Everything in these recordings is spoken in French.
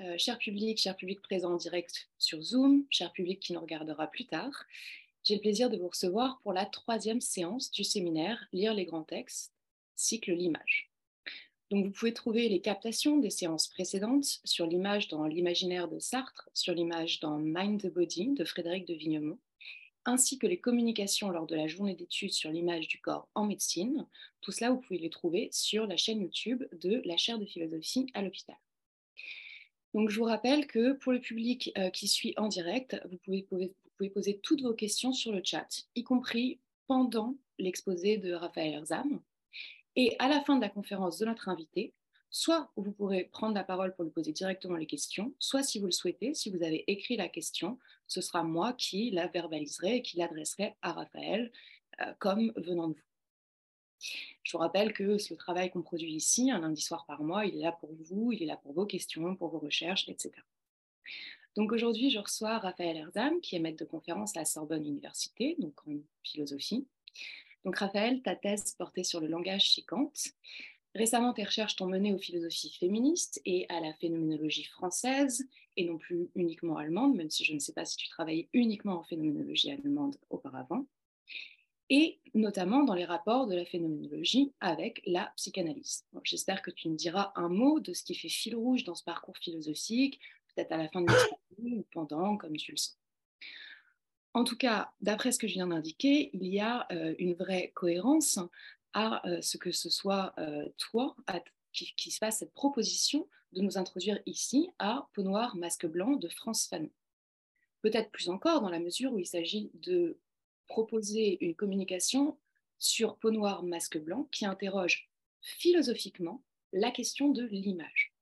Euh, cher public, cher public présent en direct sur Zoom, cher public qui nous regardera plus tard, j'ai le plaisir de vous recevoir pour la troisième séance du séminaire Lire les grands textes, cycle l'image. Donc vous pouvez trouver les captations des séances précédentes sur l'image dans l'imaginaire de Sartre, sur l'image dans Mind the Body de Frédéric de Vignemont, ainsi que les communications lors de la journée d'études sur l'image du corps en médecine. Tout cela, vous pouvez les trouver sur la chaîne YouTube de la chaire de philosophie à l'hôpital. Donc, je vous rappelle que pour le public euh, qui suit en direct, vous pouvez, poser toutes vos questions sur le chat, y compris pendant l'exposé de Raphaël Erzam. Et à la fin de la conférence de notre invité, soit vous pourrez prendre la parole pour lui poser directement les questions, soit si vous le souhaitez, si vous avez écrit la question, ce sera moi qui la verbaliserai et qui l'adresserai à Raphaël euh, comme venant de vous. Je vous rappelle que le travail qu'on produit ici, un lundi soir par mois, il est là pour vous, il est là pour vos questions, pour vos recherches, etc. Donc aujourd'hui, je reçois Raphaël Erzam, qui est maître de conférence à la Sorbonne Université, donc en philosophie. Donc Raphaël, ta thèse portait sur le langage chez Kant. Récemment, tes recherches t'ont mené aux philosophies féministes et à la phénoménologie française, et non plus uniquement allemande, même si je ne sais pas si tu travaillais uniquement en phénoménologie allemande auparavant et notamment dans les rapports de la phénoménologie avec la psychanalyse. J'espère que tu nous diras un mot de ce qui fait fil rouge dans ce parcours philosophique, peut-être à la fin de l'exposé ou pendant, comme tu le sens. En tout cas, d'après ce que je viens d'indiquer, il y a euh, une vraie cohérence à euh, ce que ce soit euh, toi qui, qui, se fasse cette proposition de nous introduire ici à Peau noir, masque blanc de France Fanon. Peut-être plus encore dans la mesure où il s'agit de proposer une communication sur peau noire, masque blanc qui interroge philosophiquement la question de l'image.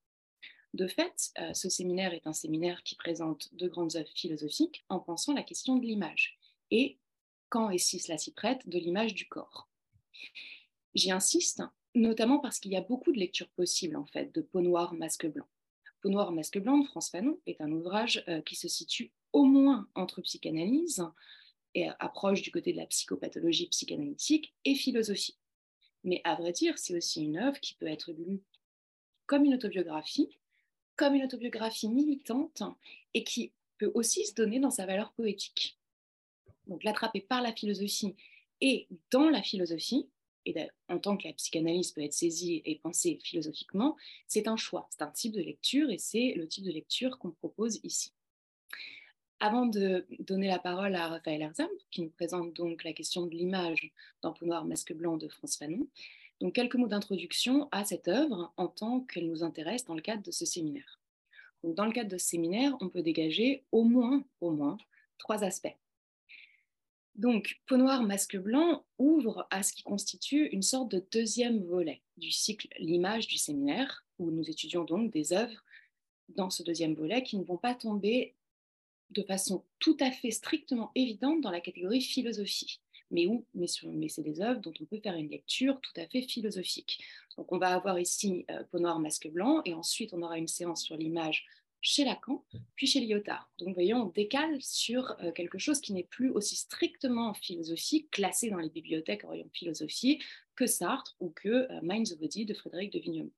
De fait, euh, ce séminaire est un séminaire qui présente de grandes œuvres philosophiques en pensant la question de l'image et, quand et si cela s'y prête, de l'image du corps. J'y insiste, notamment parce qu'il y a beaucoup de lectures possibles en fait de Peau noire, masque blanc. Peau noire, masque blanc de France Fanon est un ouvrage euh, qui se situe au moins entre psychanalyse, et approche du côté de la psychopathologie psychanalytique et philosophie. Mais à vrai dire, c'est aussi une œuvre qui peut être lue comme une autobiographie, comme une autobiographie militante et qui peut aussi se donner dans sa valeur poétique. Donc l'attraper par la philosophie et dans la philosophie, et en tant que la psychanalyse peut être saisie et pensée philosophiquement, c'est un choix, c'est un type de lecture et c'est le type de lecture qu'on propose ici. Avant de donner la parole à Raphaël Erzam, qui nous présente donc la question de l'image dans noir, masque blanc de France Fanon, donc quelques mots d'introduction à cette œuvre en tant qu'elle nous intéresse dans le cadre de ce séminaire. Dans le cadre de ce séminaire, on peut dégager au moins, au moins trois aspects. Donc, Peau noire, masque blanc ouvre à ce qui constitue une sorte de deuxième volet du cycle L'image du séminaire, où nous étudions donc des œuvres dans ce deuxième volet qui ne vont pas tomber de façon tout à fait strictement évidente dans la catégorie philosophie. Mais où? Mais, mais c'est des œuvres dont on peut faire une lecture tout à fait philosophique. Donc on va avoir ici euh, Peau noire, masque blanc, et ensuite on aura une séance sur l'image chez Lacan, puis chez Lyotard. Donc vous voyez, on décale sur euh, quelque chose qui n'est plus aussi strictement philosophique, classé dans les bibliothèques en philosophie, que Sartre ou que euh, Mind the Body de Frédéric de Vignemont.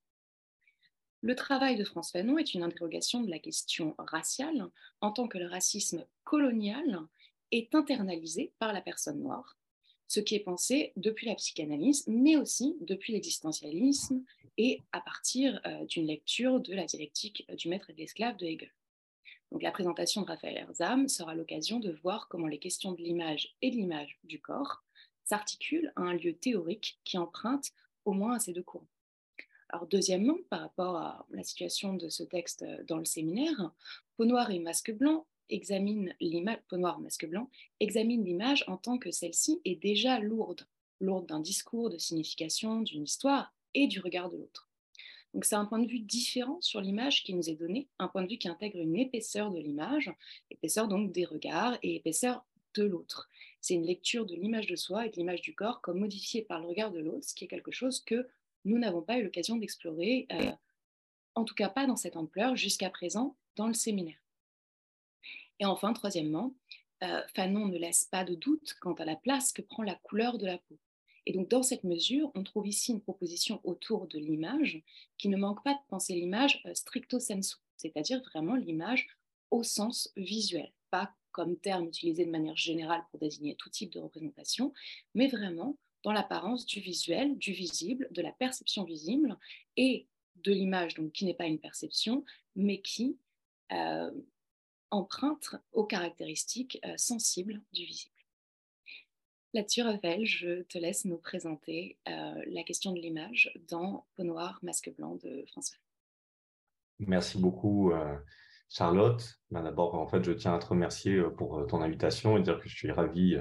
Le travail de France Fanon est une interrogation de la question raciale en tant que le racisme colonial est internalisé par la personne noire, ce qui est pensé depuis la psychanalyse, mais aussi depuis l'existentialisme et à partir euh, d'une lecture de la dialectique du maître et de l'esclave de Hegel. La présentation de Raphaël Erzam sera l'occasion de voir comment les questions de l'image et de l'image du corps s'articulent à un lieu théorique qui emprunte au moins à ces deux courants. Alors deuxièmement, par rapport à la situation de ce texte euh, dans le séminaire, Peau noire et masque blanc examine l'image, peau noire, masque blanc, l'image en tant que celle-ci est déjà lourde, lourde d'un discours, de signification, d'une histoire et du regard de l'autre. Donc c'est un point de vue différent sur l'image qui nous est donné, un point de vue qui intègre une épaisseur de l'image, épaisseur donc des regards et épaisseur de l'autre. C'est une lecture de l'image de soi et de l'image du corps comme modifiée par le regard de l'autre, ce qui est quelque chose que nous n'avons pas eu l'occasion d'explorer, euh, en tout cas pas dans cette ampleur jusqu'à présent dans le séminaire. Et enfin, troisièmement, euh, Fanon ne laisse pas de doute quant à la place que prend la couleur de la peau. Et donc, dans cette mesure, on trouve ici une proposition autour de l'image qui ne manque pas de penser l'image euh, stricto sensu, c'est-à-dire vraiment l'image au sens visuel, pas comme terme utilisé de manière générale pour désigner tout type de représentation, mais vraiment dans l'apparence du visuel, du visible, de la perception visible et de l'image, donc qui n'est pas une perception, mais qui euh, emprunte aux caractéristiques euh, sensibles du visible. Là-dessus, Raphaël, je te laisse nous présenter euh, la question de l'image dans Peau noire, masque blanc de François. Merci beaucoup, Charlotte. Ben, d'abord, en fait, je tiens à te remercier pour ton invitation et dire que je suis ravi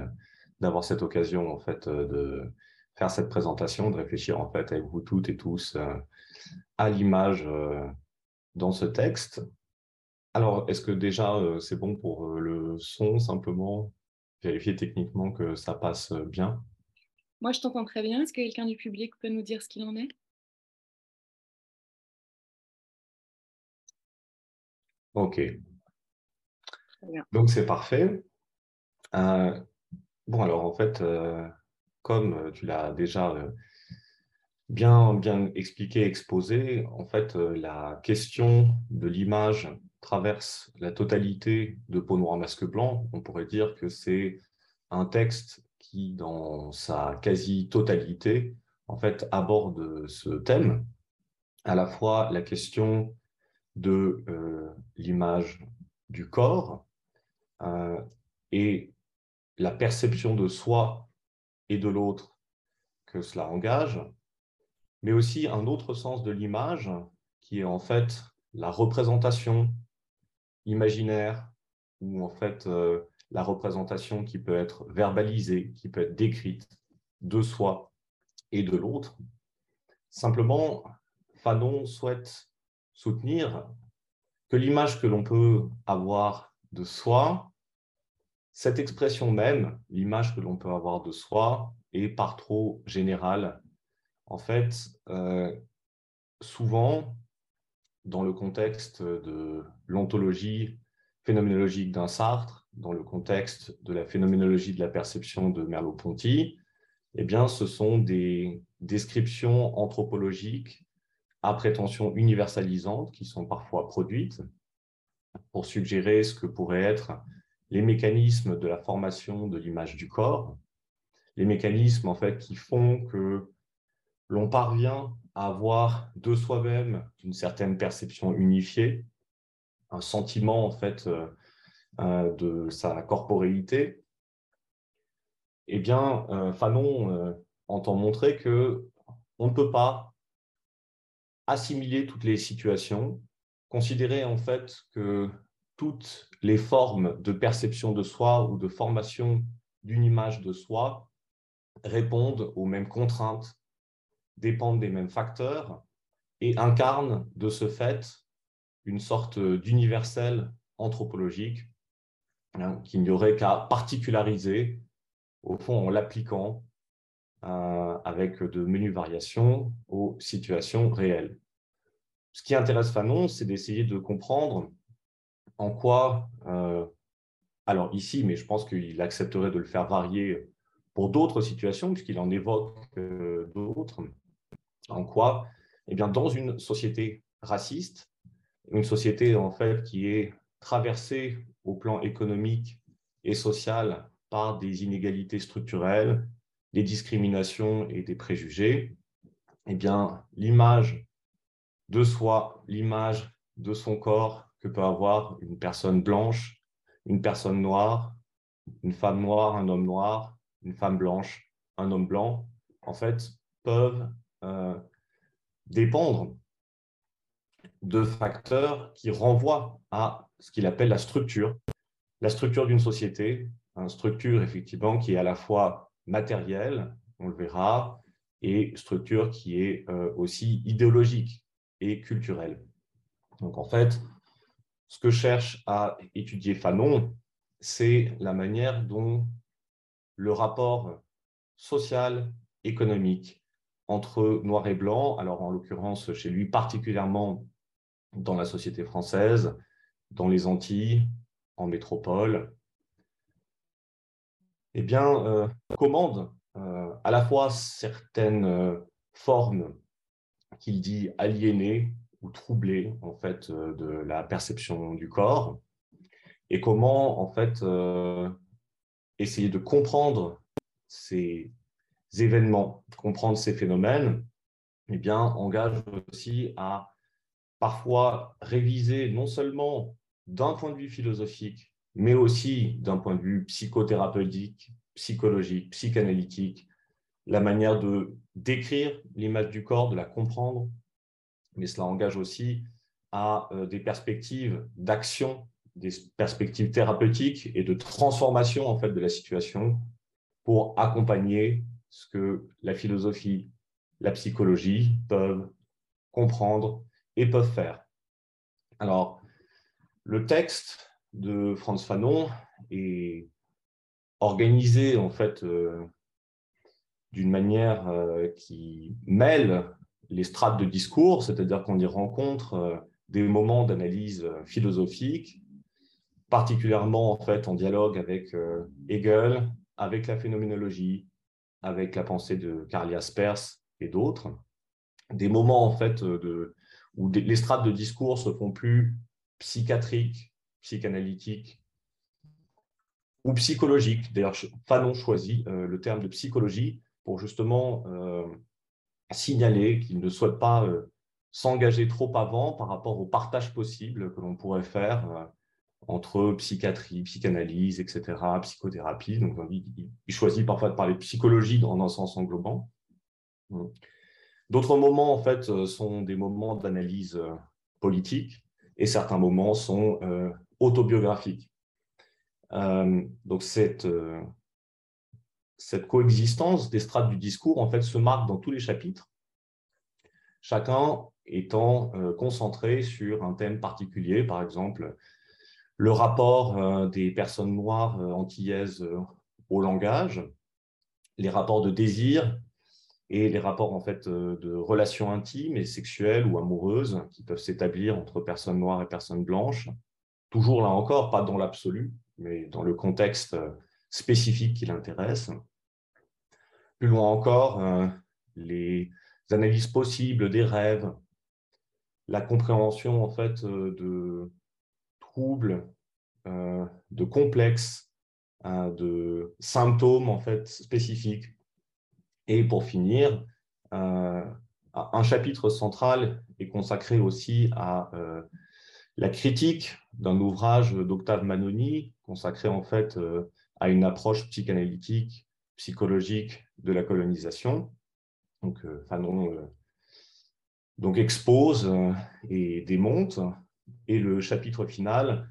d'avoir cette occasion en fait de faire cette présentation, de réfléchir en fait avec vous toutes et tous à l'image dans ce texte. Alors, est-ce que déjà c'est bon pour le son simplement? Vérifier techniquement que ça passe bien. Moi, je t'entends très bien. Est-ce que quelqu'un du public peut nous dire ce qu'il en est? Ok. Donc, c'est parfait. Bon, alors en fait, euh, comme euh, tu l'as déjà euh, bien, bien expliqué, exposé, en fait, la question de l'image traverse la totalité de Peau noire masque blanc. On pourrait dire que c'est un texte qui, dans sa quasi-totalité, en fait, aborde ce thème, à la fois la question de l'image du corps et la perception de soi et de l'autre que cela engage, mais aussi un autre sens de l'image qui est en fait la représentation imaginaire ou en fait euh, la représentation qui peut être verbalisée, qui peut être décrite de soi et de l'autre. Simplement, Fanon souhaite soutenir que l'image que l'on peut avoir de soi cette expression même, l'image que l'on peut avoir de soi, est par trop générale. En fait, euh, souvent, dans le contexte de l'ontologie phénoménologique d'un Sartre, dans le contexte de la phénoménologie de la perception de Merleau-Ponty, eh bien, ce sont des descriptions anthropologiques à prétention universalisante qui sont parfois produites pour suggérer ce que pourrait être les mécanismes de la formation de l'image du corps, les mécanismes en fait qui font que l'on parvient à avoir de soi-même une certaine perception unifiée, un sentiment en fait euh, euh, de sa corporéité. Eh bien, euh, Fanon entend montrer que on ne peut pas assimiler toutes les situations, considérer en fait que toutes les formes de perception de soi ou de formation d'une image de soi répondent aux mêmes contraintes, dépendent des mêmes facteurs et incarnent de ce fait une sorte d'universel anthropologique hein, qu'il n'y aurait qu'à particulariser, au fond en l'appliquant euh, avec de menus variations aux situations réelles. Ce qui intéresse Fanon, c'est d'essayer de comprendre en quoi, euh, alors ici, mais je pense qu'il accepterait de le faire varier pour d'autres situations, puisqu'il en évoque euh, d'autres, en quoi, eh bien, dans une société raciste, une société en fait qui est traversée au plan économique et social par des inégalités structurelles, des discriminations et des préjugés, eh bien, l'image de soi, l'image de son corps, peut avoir une personne blanche, une personne noire, une femme noire, un homme noir, une femme blanche, un homme blanc, en fait, peuvent euh, dépendre de facteurs qui renvoient à ce qu'il appelle la structure, la structure d'une société, une structure effectivement qui est à la fois matérielle, on le verra, et structure qui est euh, aussi idéologique et culturelle. Donc en fait, ce que cherche à étudier Fanon, c'est la manière dont le rapport social, économique entre noir et blanc, alors en l'occurrence chez lui particulièrement dans la société française, dans les Antilles, en métropole, eh bien, euh, commande euh, à la fois certaines euh, formes qu'il dit aliénées ou en fait de la perception du corps et comment en fait essayer de comprendre ces événements, comprendre ces phénomènes, eh bien, engage aussi à parfois réviser non seulement d'un point de vue philosophique, mais aussi d'un point de vue psychothérapeutique, psychologique, psychanalytique, la manière de décrire l'image du corps, de la comprendre, mais cela engage aussi à euh, des perspectives d'action, des perspectives thérapeutiques et de transformation en fait de la situation pour accompagner ce que la philosophie, la psychologie peuvent comprendre et peuvent faire. Alors, le texte de Franz Fanon est organisé en fait euh, d'une manière euh, qui mêle les strates de discours, c'est-à-dire qu'on y rencontre euh, des moments d'analyse philosophique, particulièrement en fait en dialogue avec Hegel, avec la phénoménologie, avec la pensée de Karl Jaspers et d'autres, des moments en fait de, où les strates de discours se font plus psychiatriques, psychanalytiques ou psychologiques. D'ailleurs, Fanon choisit euh, le terme de psychologie pour justement euh, signaler qu'il ne souhaite pas euh, s'engager trop avant par rapport au partage possible que l'on pourrait faire entre psychiatrie, psychanalyse, etc., psychothérapie. Donc, il, choisit parfois de parler psychologie dans un sens englobant. D'autres moments, en fait, euh, sont des moments d'analyse euh, politique et certains moments sont euh, autobiographiques. donc, cette, cette coexistence des strates du discours, en fait, se marque dans tous les chapitres, chacun étant concentré sur un thème particulier, par exemple, le rapport des personnes noires antillaises au langage, les rapports de désir et les rapports en fait euh, de relations intimes et sexuelles ou amoureuses qui peuvent s'établir entre personnes noires et personnes blanches. Toujours là encore, pas dans l'absolu, mais dans le contexte euh, spécifique qui l'intéresse. Plus loin encore, euh, les analyses possibles des rêves, la compréhension en fait de troubles, de complexes, de symptômes en fait spécifiques et pour finir, euh, un chapitre central est consacré aussi à euh, la critique d'un ouvrage d'Octave Manoni, consacré en fait euh, à une approche psychanalytique, psychologique de la colonisation. Donc, Fanon donc expose et démonte, et le chapitre final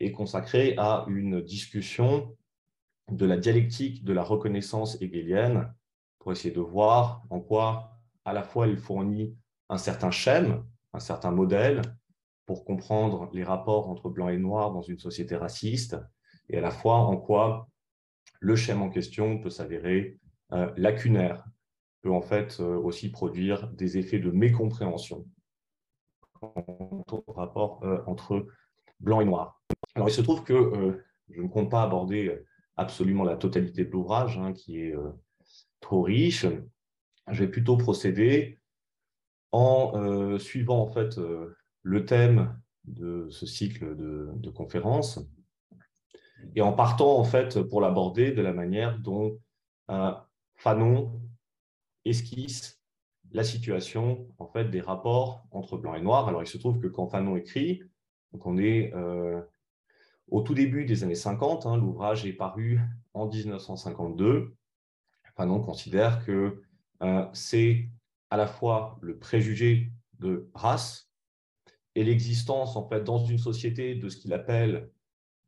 est consacré à une discussion de la dialectique de la reconnaissance hegelienne pour essayer de voir en quoi à la fois il fournit un certain schème, un certain modèle pour comprendre les rapports entre blanc et noir dans une société raciste, et à la fois en quoi le schème en question peut s'avérer euh, lacunaire, peut en fait euh, aussi produire des effets de mécompréhension au rapport euh, entre blanc et noir. Alors il se trouve que je ne compte pas aborder absolument la totalité de l'ouvrage, hein, qui est trop riche. Je vais plutôt procéder en suivant en fait le thème de ce cycle de, conférences et en partant en fait pour l'aborder de la manière dont euh, Fanon esquisse la situation en fait des rapports entre blanc et noir. Alors il se trouve que quand Fanon écrit, donc on est au tout début des années 50, hein, l'ouvrage est paru en 1952 Fanon considère que euh, c'est à la fois le préjugé de race et l'existence, en fait, dans une société de ce qu'il appelle,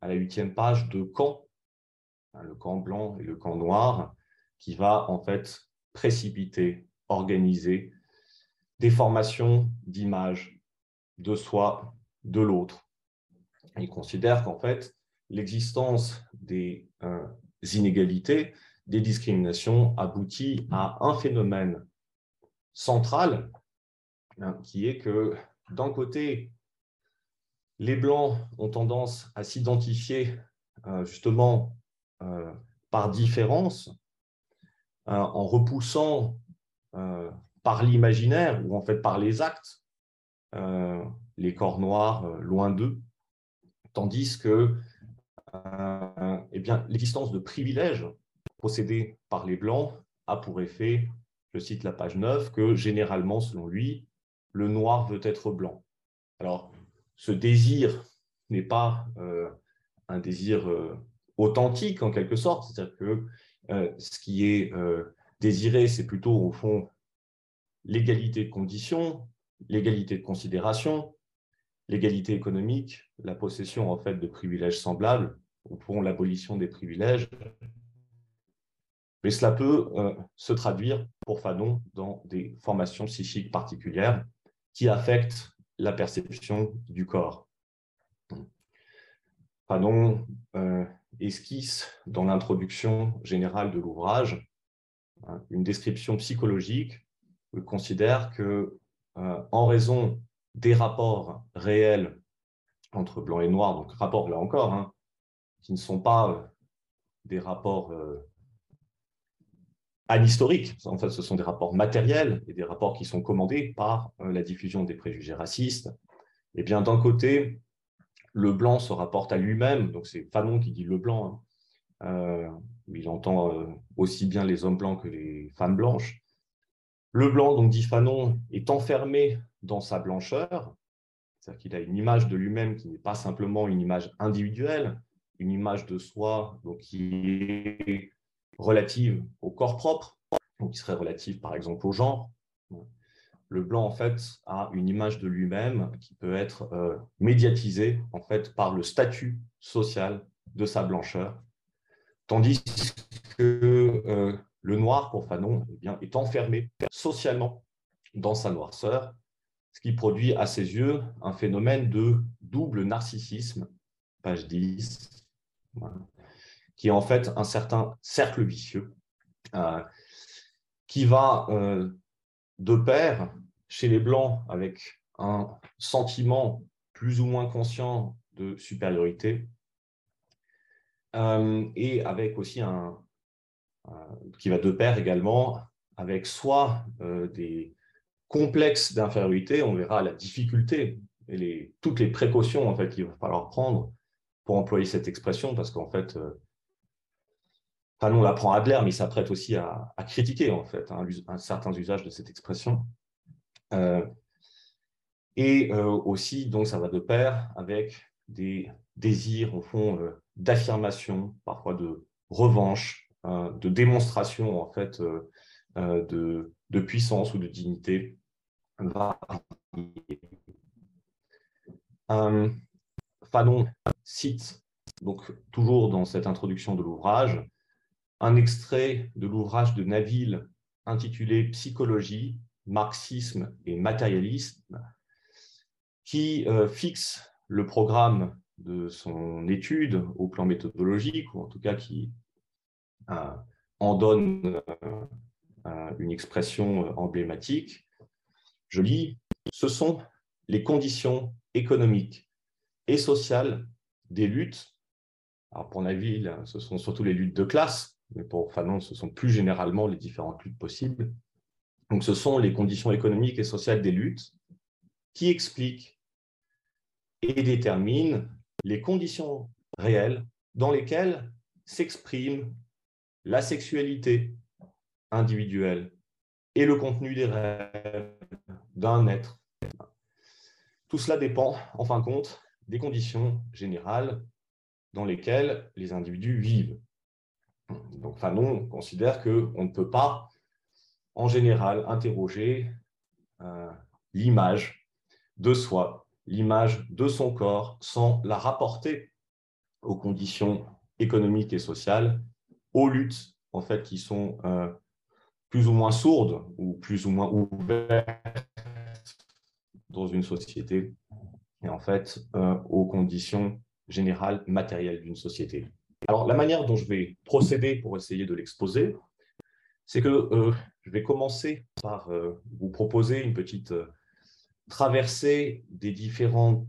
à la huitième page, de camps, hein, le camp blanc et le camp noir, qui va, en fait, précipiter, organiser des formations d'images de soi, de l'autre. Il considère qu'en fait, l'existence des euh, inégalités des discriminations aboutit à un phénomène central hein, qui est que d'un côté, les Blancs ont tendance à s'identifier euh, justement euh, par différence euh, en repoussant par l'imaginaire ou en fait par les actes les corps noirs loin d'eux, tandis que eh l'existence de privilèges possédés par les Blancs a pour effet, je cite la page 9, que généralement, selon lui, le noir veut être blanc. Alors, ce désir n'est pas euh, un désir euh, authentique en quelque sorte, c'est-à-dire que euh, ce qui est désiré, c'est plutôt au fond l'égalité de conditions, l'égalité de considération, l'égalité économique, la possession en fait de privilèges semblables, au fond l'abolition des privilèges. Mais cela peut se traduire pour Fanon dans des formations psychiques particulières qui affectent la perception du corps. Fanon euh, esquisse dans l'introduction générale de l'ouvrage hein, une description psychologique considère que, euh, en raison des rapports réels entre blanc et noir, donc rapports là encore, hein, qui ne sont pas euh, des rapports anhistoriques. En fait, ce sont des rapports matériels et des rapports qui sont commandés par euh, la diffusion des préjugés racistes. Et eh bien, d'un côté, le blanc se rapporte à lui-même, donc c'est Fanon qui dit le blanc, hein. euh, il entend euh, aussi bien les hommes blancs que les femmes blanches. Le blanc, donc dit Fanon, est enfermé dans sa blancheur, c'est-à-dire qu'il a une image de lui-même qui n'est pas simplement une image individuelle, une image de soi donc qui est relative au corps propre, ou qui serait relative par exemple au genre. Le blanc, en fait, a une image de lui-même qui peut être euh, médiatisée en fait, par le statut social de sa blancheur, tandis que euh, le noir, pour Fanon, eh bien, est enfermé socialement dans sa noirceur, ce qui produit à ses yeux un phénomène de double narcissisme, page 10, qui est en fait un certain cercle vicieux euh, qui va euh, de pair chez les Blancs avec un sentiment plus ou moins conscient de supériorité euh, et avec aussi un, qui va de pair également avec soit des complexes d'infériorité, on verra la difficulté et toutes les précautions en fait qu'il va falloir prendre pour employer cette expression, parce qu'en fait, Fanon l'apprend Adler, mais il s'apprête aussi à, critiquer en fait hein, un, certain usage de cette expression. Euh, et euh, aussi, donc, ça va de pair avec des désirs, au fond, euh, d'affirmation, parfois de revanche, hein, de démonstration, en fait, de, de, puissance ou de dignité. Fanon cite, donc, toujours dans cette introduction de l'ouvrage, un extrait de l'ouvrage de Naville intitulé Psychologie, marxisme et matérialisme, qui euh, fixe le programme de son étude au plan méthodologique, ou en tout cas qui euh, en donne euh, une expression emblématique. Je lis, ce sont les conditions économiques et sociales des luttes. Alors pour Naville, ce sont surtout les luttes de classe, mais pour Fanon, ce sont plus généralement les différentes luttes possibles. Donc, ce sont les conditions économiques et sociales des luttes qui expliquent et déterminent les conditions réelles dans lesquelles s'exprime la sexualité individuelle et le contenu des rêves d'un être. Tout cela dépend, en fin de compte, des conditions générales dans lesquelles les individus vivent. Donc Fanon considère qu'on ne peut pas, en général, interroger euh, l'image de soi, l'image de son corps, sans la rapporter aux conditions économiques et sociales, aux luttes en fait qui sont euh, plus ou moins sourdes ou plus ou moins ouvertes dans une société, et en fait euh, aux conditions générales matérielles d'une société. Alors, la manière dont je vais procéder pour essayer de l'exposer, c'est que euh, je vais commencer par euh, vous proposer une petite euh, traversée des différents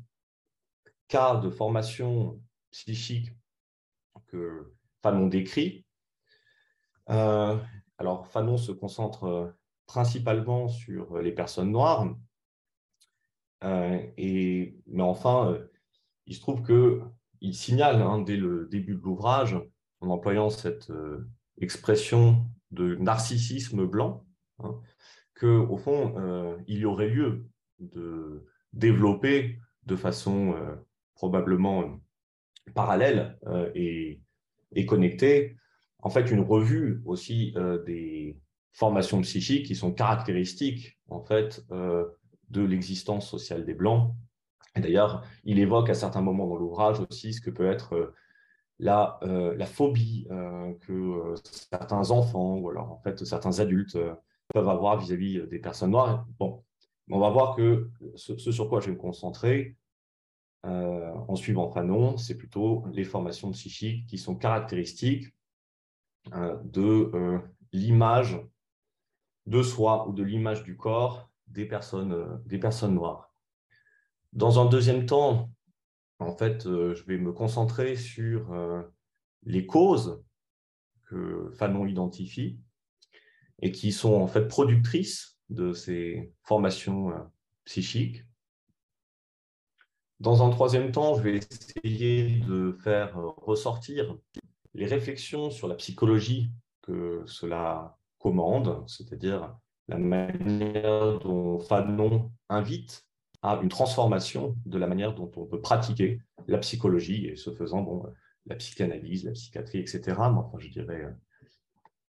cas de formation psychique que Fanon décrit. alors, Fanon se concentre principalement sur les personnes noires, et, mais enfin, il se trouve qu'il signale hein, dès le début de l'ouvrage, en employant cette expression de narcissisme blanc, hein, qu'au fond, il y aurait lieu de développer de façon probablement parallèle et, et connectée en fait une revue aussi euh, des formations psychiques qui sont caractéristiques en fait euh, de l'existence sociale des Blancs. D'ailleurs, il évoque à certains moments dans l'ouvrage aussi ce que peut être euh, la, la, phobie que certains enfants ou alors en fait certains adultes peuvent avoir vis-à-vis des personnes noires. Bon, on va voir que ce, sur quoi je vais me concentrer en suivant Fanon, c'est plutôt les formations psychiques qui sont caractéristiques euh, de euh, l'image de soi ou de l'image du corps euh, des personnes noires. Dans un deuxième temps, en fait, je vais me concentrer sur les causes que Fanon identifie et qui sont en fait productrices de ces formations psychiques. Dans un troisième temps, je vais essayer de faire ressortir les réflexions sur la psychologie que cela commande, c'est-à-dire la manière dont Fanon invite à une transformation de la manière dont on peut pratiquer la psychologie, et ce faisant, bon, la psychanalyse, la psychiatrie, etc. Mais enfin, je dirais,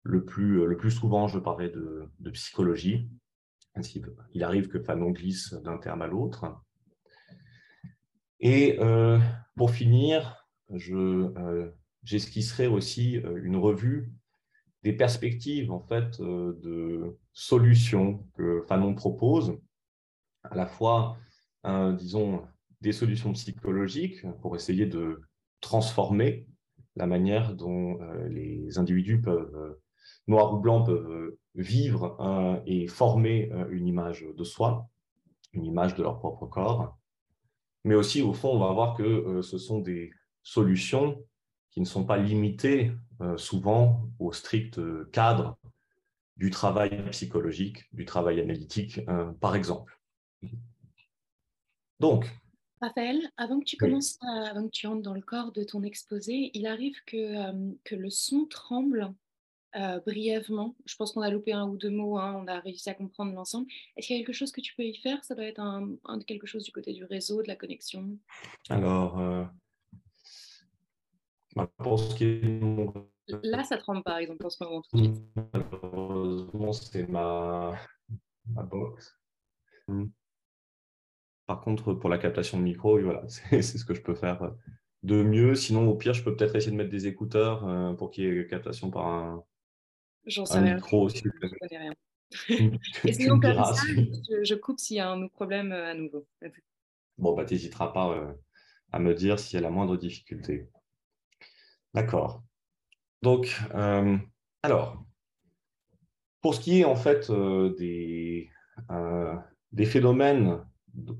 le plus, le plus souvent, je parlais de, psychologie. Il arrive que Fanon glisse d'un terme à l'autre. Et euh, pour finir, je euh, j'esquisserai aussi euh, une revue des perspectives en fait de solutions que Fanon propose, à la fois, disons, des solutions psychologiques pour essayer de transformer la manière dont euh, les individus peuvent, noirs ou blancs, peuvent vivre et former une image de soi, une image de leur propre corps. Mais aussi, au fond, on va voir que ce sont des solutions qui ne sont pas limités euh, souvent au strict euh, cadre du travail psychologique, du travail analytique, euh, par exemple. Donc. Raphaël, avant que tu commences, avant que tu entres dans le corps de ton exposé, il arrive que, que le son tremble brièvement. Je pense qu'on a loupé un ou deux mots, hein, on a réussi à comprendre l'ensemble. Est-ce qu'il y a quelque chose que tu peux y faire? Ça doit être un, quelque chose du côté du réseau, de la connexion Alors, Là, ça tremble par exemple en ce moment tout de suite. Malheureusement, c'est ma... ma box. Hmm. Par contre, pour la captation de micro, voilà, c'est ce que je peux faire de mieux. Sinon, au pire, je peux peut-être essayer de mettre des écouteurs euh, pour qu'il y ait captation par un, J'en sais rien. micro aussi. Je rien. Et sinon, comme ça, je, coupe s'il y a un problème euh, à nouveau. Bon, bah, tu n'hésiteras pas euh, à me dire s'il y a la moindre difficulté. D'accord. Donc, euh, alors, pour ce qui est en fait euh, des, euh, des phénomènes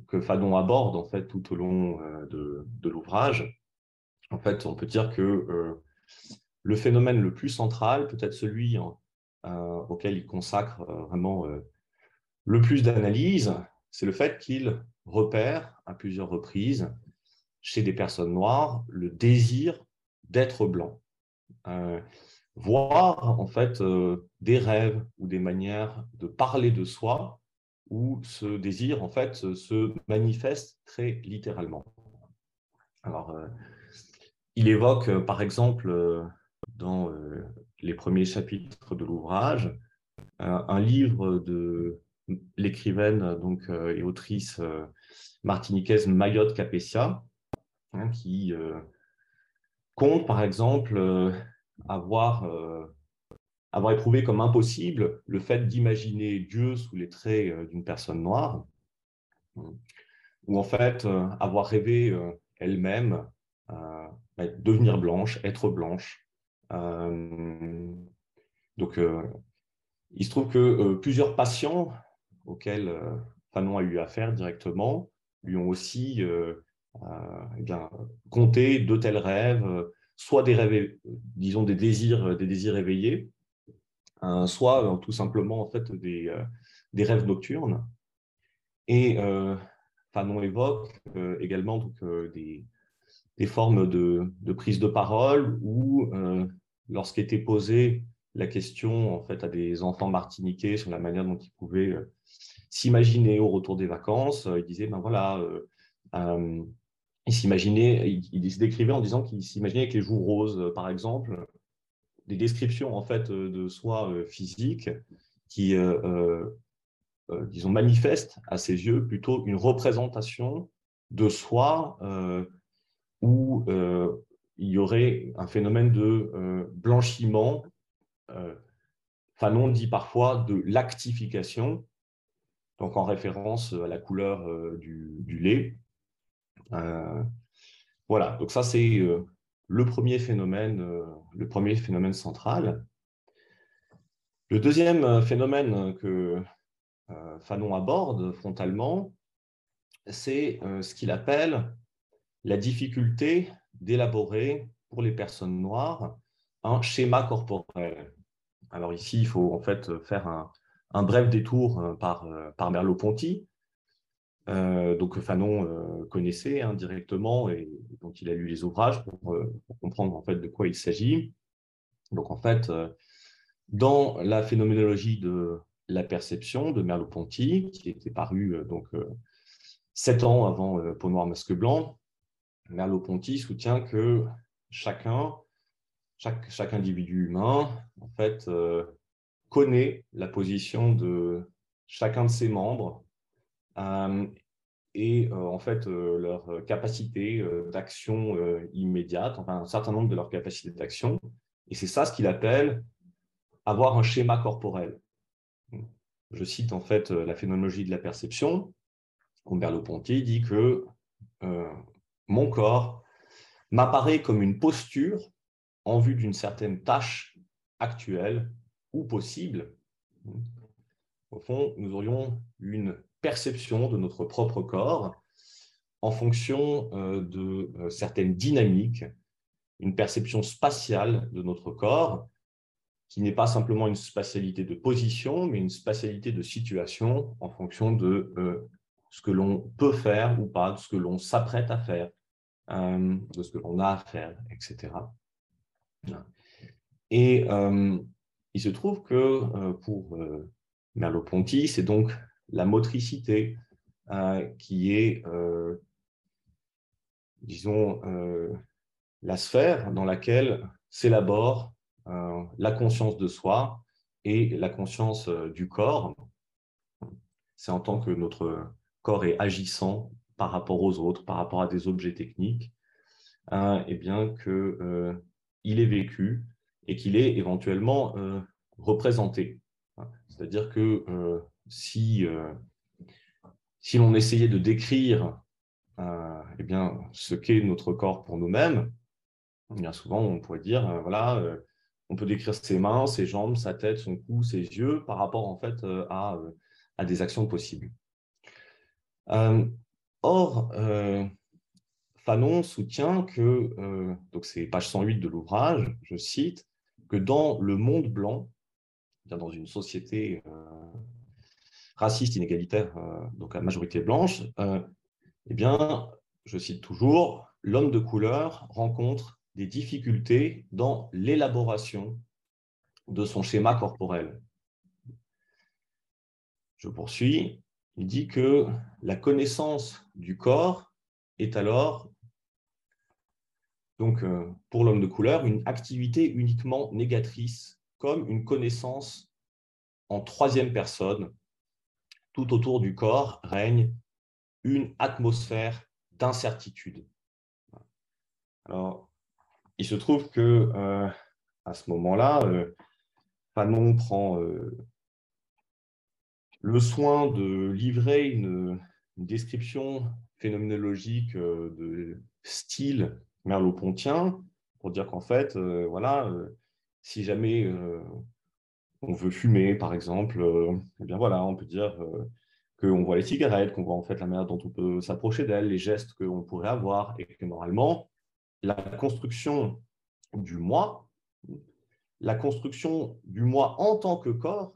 que Fadon aborde en fait tout au long de, de l'ouvrage, en fait, on peut dire que le phénomène le plus central, peut-être celui auquel il consacre vraiment le plus d'analyse, c'est le fait qu'il repère à plusieurs reprises chez des personnes noires le désir d'être blanc. Euh, voir en fait euh, des rêves ou des manières de parler de soi où ce désir en fait se manifeste très littéralement. Alors, euh, il évoque par exemple dans les premiers chapitres de l'ouvrage un livre de l'écrivaine donc et autrice martiniquaise Mayotte Capessia hein, qui compte, par exemple, euh, avoir, euh, avoir éprouvé comme impossible le fait d'imaginer Dieu sous les traits euh, d'une personne noire, ou en fait avoir rêvé elle-même devenir blanche, être blanche. donc, il se trouve que plusieurs patients auxquels Fanon a eu affaire directement lui ont aussi euh, eh bien, compter de tels rêves, euh, soit des rêves, disons des désirs, des désirs éveillés, euh, soit tout simplement en fait des, des rêves nocturnes. Et Fanon évoque également donc, des, des, formes de, de, prise de parole où, lorsqu'était posée la question en fait, à des enfants martiniquais sur la manière dont ils pouvaient s'imaginer au retour des vacances, ils disaient, ben voilà, ils s'imaginaient, ils, se décrivaient en disant qu'ils s'imaginaient avec les joues roses, par exemple, des descriptions en fait de soi physique qui, disons, manifestent à ses yeux plutôt une représentation de soi où il y aurait un phénomène de blanchiment. Fanon dit parfois de lactification, donc en référence à la couleur du lait. Euh, voilà, donc ça c'est euh, le premier phénomène, euh, le premier phénomène central. Le deuxième phénomène que Fanon aborde frontalement, c'est ce qu'il appelle la difficulté d'élaborer pour les personnes noires un schéma corporel. Alors ici, il faut en fait faire un, un bref détour par, par Merleau-Ponty, euh, donc Fanon euh, connaissait hein, directement et donc il a lu les ouvrages pour, euh, comprendre en fait de quoi il s'agit. Donc en fait, dans la phénoménologie de la perception de Merleau-Ponty, qui était paru donc sept ans avant Peau noire masque blanc, Merleau-Ponty soutient que chacun, chaque, chaque individu humain, en fait, connaît la position de chacun de ses membres et euh, en fait euh, leur capacité d'action immédiate, enfin un certain nombre de leurs capacités d'action. Et c'est ça ce qu'il appelle avoir un schéma corporel. Je cite en fait la phénoménologie de la perception. Merleau-Ponty dit que mon corps m'apparaît comme une posture en vue d'une certaine tâche actuelle ou possible. Au fond, nous aurions une perception de notre propre corps en fonction euh, de euh, certaines dynamiques, une perception spatiale de notre corps qui n'est pas simplement une spatialité de position, mais une spatialité de situation en fonction de euh, ce que l'on peut faire ou pas, de ce que l'on s'apprête à faire, de ce que l'on a à faire, etc. Et il se trouve que pour Merleau-Ponty, c'est donc la motricité, euh, qui est, euh, disons, euh, la sphère dans laquelle s'élabore la conscience de soi et la conscience du corps. C'est en tant que notre corps est agissant par rapport aux autres, par rapport à des objets techniques, et eh bien qu'il est vécu et qu'il est éventuellement représenté. C'est-à-dire que si, euh, si l'on essayait de décrire euh, eh bien, ce qu'est notre corps pour nous-mêmes, bien souvent on pourrait dire, euh, voilà, on peut décrire ses mains, ses jambes, sa tête, son cou, ses yeux par rapport en fait à, à des actions possibles. or, Fanon soutient que, donc c'est page 108 de l'ouvrage, je cite, que dans le monde blanc, dans une société raciste, inégalitaire, euh, donc à majorité blanche, euh, eh bien, je cite toujours, l'homme de couleur rencontre des difficultés dans l'élaboration de son schéma corporel. Je poursuis. Il dit que la connaissance du corps est alors, donc euh, pour l'homme de couleur, une activité uniquement négatrice, comme une connaissance en troisième personne tout autour du corps règne une atmosphère d'incertitude. Alors, il se trouve que euh, à ce moment-là, euh, Fanon prend euh, le soin de livrer une, description phénoménologique de style merleau-pontien pour dire qu'en fait, voilà, si jamais on veut fumer, par exemple, euh, eh bien voilà, on peut dire euh, qu'on voit les cigarettes, qu'on voit en fait la manière dont on peut s'approcher d'elles, les gestes qu'on pourrait avoir, et que moralement, la construction du moi, la construction du moi en tant que corps,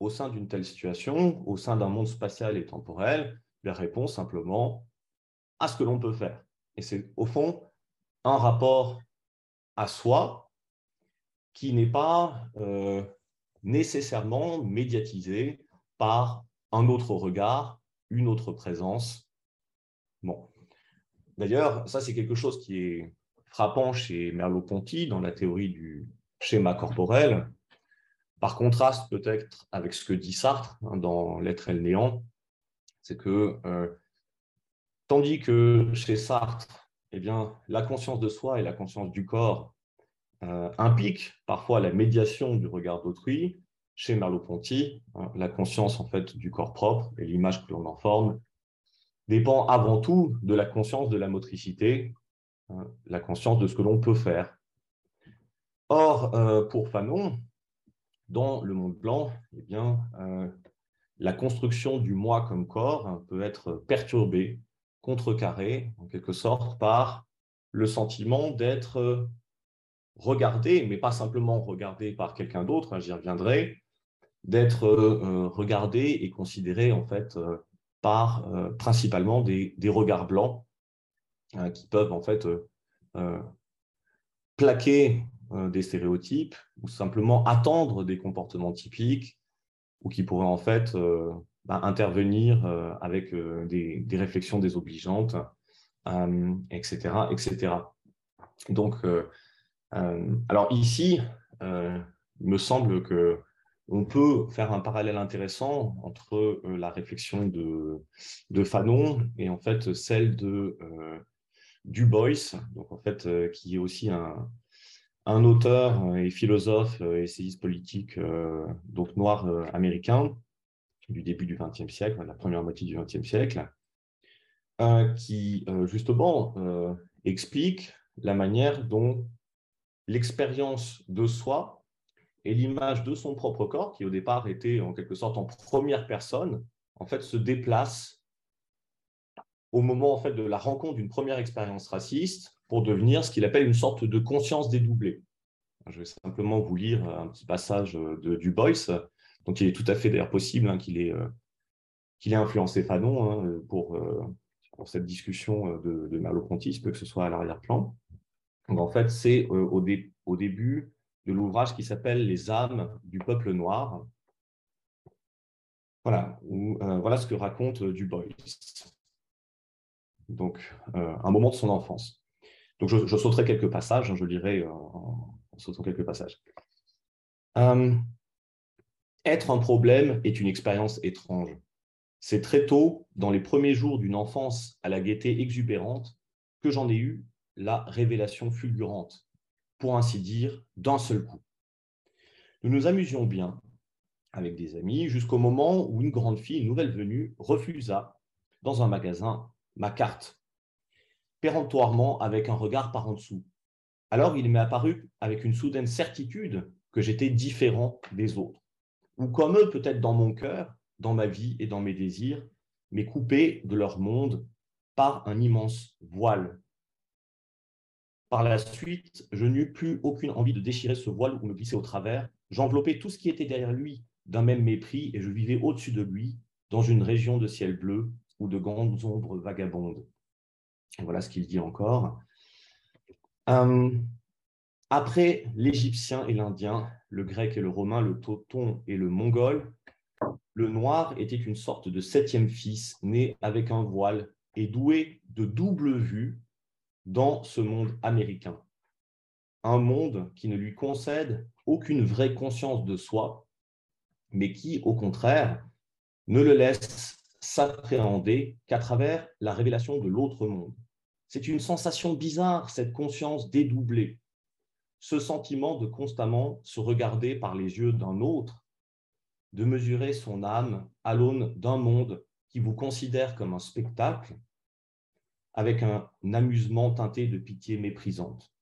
au sein d'une telle situation, au sein d'un monde spatial et temporel, Elle répond simplement à ce que l'on peut faire. Et c'est au fond un rapport à soi qui n'est pas euh, nécessairement médiatisé par un autre regard, une autre présence. Bon. D'ailleurs, ça c'est quelque chose qui est frappant chez Merleau-Ponty dans la théorie du schéma corporel, par contraste peut-être avec ce que dit Sartre hein, dans L'être et le néant, c'est que euh, tandis que chez Sartre, eh bien, la conscience de soi et la conscience du corps euh, impliquent parfois la médiation du regard d'autrui, chez Merleau-Ponty, hein, la conscience en fait du corps propre et l'image que l'on en forme dépend avant tout de la conscience de la motricité, hein, la conscience de ce que l'on peut faire. Or, euh, pour Fanon, dans le monde blanc, eh bien, la construction du moi comme corps hein, peut être perturbée, contrecarrée, en quelque sorte, par le sentiment d'être euh, regardé, mais pas simplement regardé par quelqu'un d'autre, hein, j'y reviendrai, d'être euh, euh, regardé et considéré en fait par principalement des, regards blancs hein, qui peuvent en fait plaquer des stéréotypes ou simplement attendre des comportements typiques ou qui pourrait en fait euh, bah, intervenir euh, avec euh, des, réflexions désobligeantes, etc., etc. Donc, alors ici, il me semble que on peut faire un parallèle intéressant entre la réflexion de, Fanon et en fait celle de Du Bois, donc en fait qui est aussi un, auteur et philosophe, euh, essayiste politique, euh, donc noir euh, américain, du début du XXe siècle, la première moitié du XXe siècle, qui justement explique la manière dont l'expérience de soi et l'image de son propre corps, qui au départ était en quelque sorte en première personne, en fait se déplace au moment en fait de la rencontre d'une première expérience raciste pour devenir ce qu'il appelle une sorte de conscience dédoublée. Je vais simplement vous lire un petit passage de Du Bois. Donc, il est tout à fait d'ailleurs possible hein, qu'il ait, euh, qu'il ait influencé Fanon hein, pour, euh, pour, cette discussion de, de Merleau-Ponty, que ce soit à l'arrière-plan. Donc, en fait, c'est euh, au, début de l'ouvrage qui s'appelle Les âmes du peuple noir. Voilà, voilà ce que raconte Du Bois. Donc, un moment de son enfance. Donc, je, sauterai quelques passages, hein, je lirai euh, en, sautant quelques passages. Euh, être un problème est une expérience étrange. C'est très tôt, dans les premiers jours d'une enfance à la gaieté exubérante, que j'en ai eu la révélation fulgurante, pour ainsi dire, d'un seul coup. Nous nous amusions bien avec des amis jusqu'au moment où une grande fille, une nouvelle venue, refusa, dans un magasin, ma carte péremptoirement avec un regard par en dessous. Alors il m'est apparu avec une soudaine certitude que j'étais différent des autres, ou comme eux peut-être dans mon cœur, dans ma vie et dans mes désirs, mais coupé de leur monde par un immense voile. Par la suite, je n'eus plus aucune envie de déchirer ce voile ou me glisser au travers. J'enveloppais tout ce qui était derrière lui d'un même mépris et je vivais au-dessus de lui, dans une région de ciel bleu ou de grandes ombres vagabondes. Voilà ce qu'il dit encore. Euh, après l'Égyptien et l'Indien, le grec et le romain, le teuton et le mongol, le noir était une sorte de septième fils né avec un voile et doué de double vue dans ce monde américain. Un monde qui ne lui concède aucune vraie conscience de soi, mais qui, au contraire, ne le laisse s'appréhender qu'à travers la révélation de l'autre monde. C'est une sensation bizarre, cette conscience dédoublée, ce sentiment de constamment se regarder par les yeux d'un autre, de mesurer son âme à l'aune d'un monde qui vous considère comme un spectacle, avec un amusement teinté de pitié méprisante.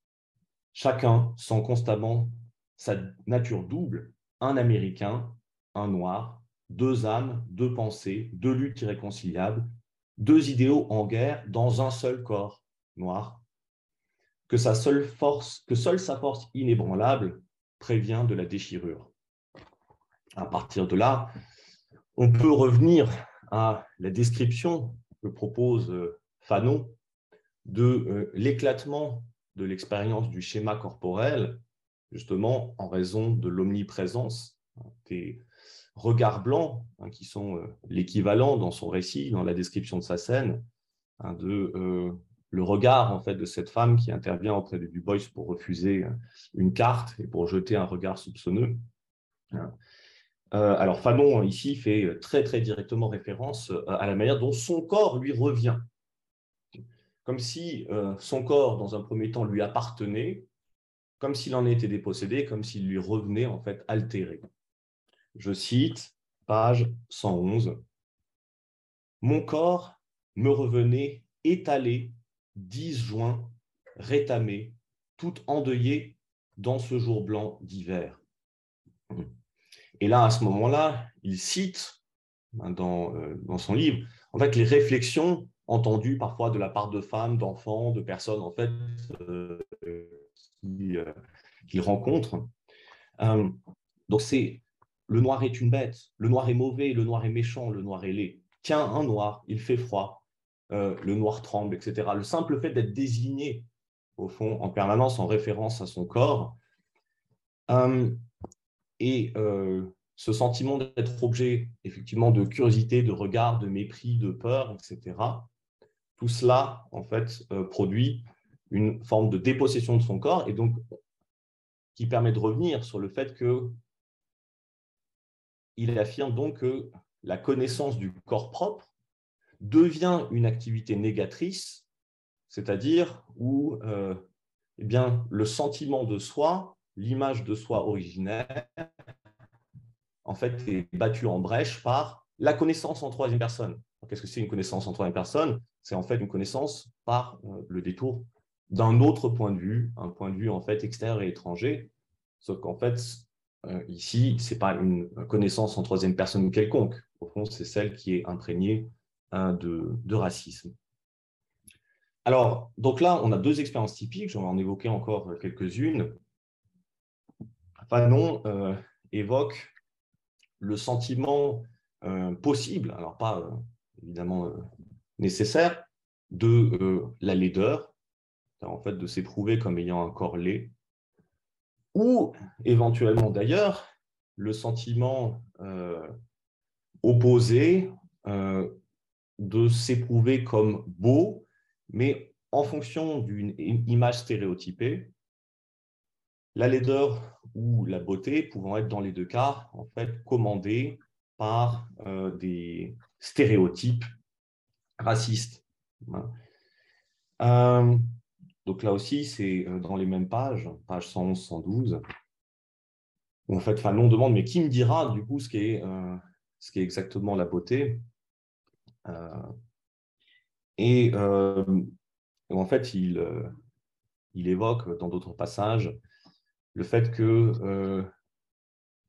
Chacun sent constamment sa nature double, un Américain, un Noir, deux âmes, deux pensées, deux luttes irréconciliables, deux idéaux en guerre dans un seul corps noir, que sa seule force, que seule sa force inébranlable prévient de la déchirure. À partir de là, on peut revenir à la description que propose Fanon de l'éclatement de l'expérience du schéma corporel, justement en raison de l'omniprésence des regards blancs, hein, qui sont l'équivalent dans son récit, dans la description de sa scène, hein, de le regard en fait de cette femme qui intervient auprès de Du Bois pour refuser une carte et pour jeter un regard soupçonneux. Hein. Euh, alors Fanon ici fait très directement référence euh, à la manière dont son corps lui revient, comme si euh, son corps dans un premier temps lui appartenait, comme s'il en était dépossédé, comme s'il lui revenait en fait altéré. Je cite page 111. Mon corps me revenait étalé 10 juin, rétamé, tout endeuillé dans ce jour blanc d'hiver. Et là, à ce moment-là, il cite hein, dans, euh, dans, son livre, en fait, les réflexions entendues parfois de la part de femmes, d'enfants, de personnes en fait euh, qu'il euh, rencontre. donc c'est le noir est une bête, le noir est mauvais, le noir est méchant, le noir est laid. Tiens, un noir, il fait froid, euh, le noir tremble, etc. Le simple fait d'être désigné, au fond, en permanence en référence à son corps, euh, et euh, ce sentiment d'être objet, effectivement, de curiosité, de regard, de mépris, de peur, etc., tout cela, en fait, produit une forme de dépossession de son corps, et donc qui permet de revenir sur le fait que il affirme donc que la connaissance du corps propre devient une activité négatrice, c'est-à-dire où euh, eh bien, le sentiment de soi, l'image de soi originelle, en fait, est battu en brèche par la connaissance en troisième personne. Qu'est-ce que c'est une connaissance en troisième personne C'est en fait une connaissance par euh, le détour d'un autre point de vue, un point de vue en fait extérieur et étranger. Sauf qu'en fait, euh, ici, ce n'est pas une connaissance en troisième personne quelconque. Au fond, c'est celle qui est imprégnée Hein, de, racisme. Alors, donc là, on a deux expériences typiques, j'en vais en évoquer encore quelques-unes. Fanon euh, évoque le sentiment possible, alors pas évidemment nécessaire, de la laideur, en fait de s'éprouver comme ayant un corps laid, ou éventuellement d'ailleurs le sentiment opposé de s'éprouver comme beau, mais en fonction d'une image stéréotypée, la laideur ou la beauté pouvant être dans les deux cas en fait commandée par euh, des stéréotypes racistes. Euh, donc là aussi, c'est euh, dans les mêmes pages, page 111, 112, où en fait Fanon demande mais qui me dira du coup ce qui est, est exactement la beauté euh, et euh, en fait, il, euh, il évoque dans d'autres passages le fait que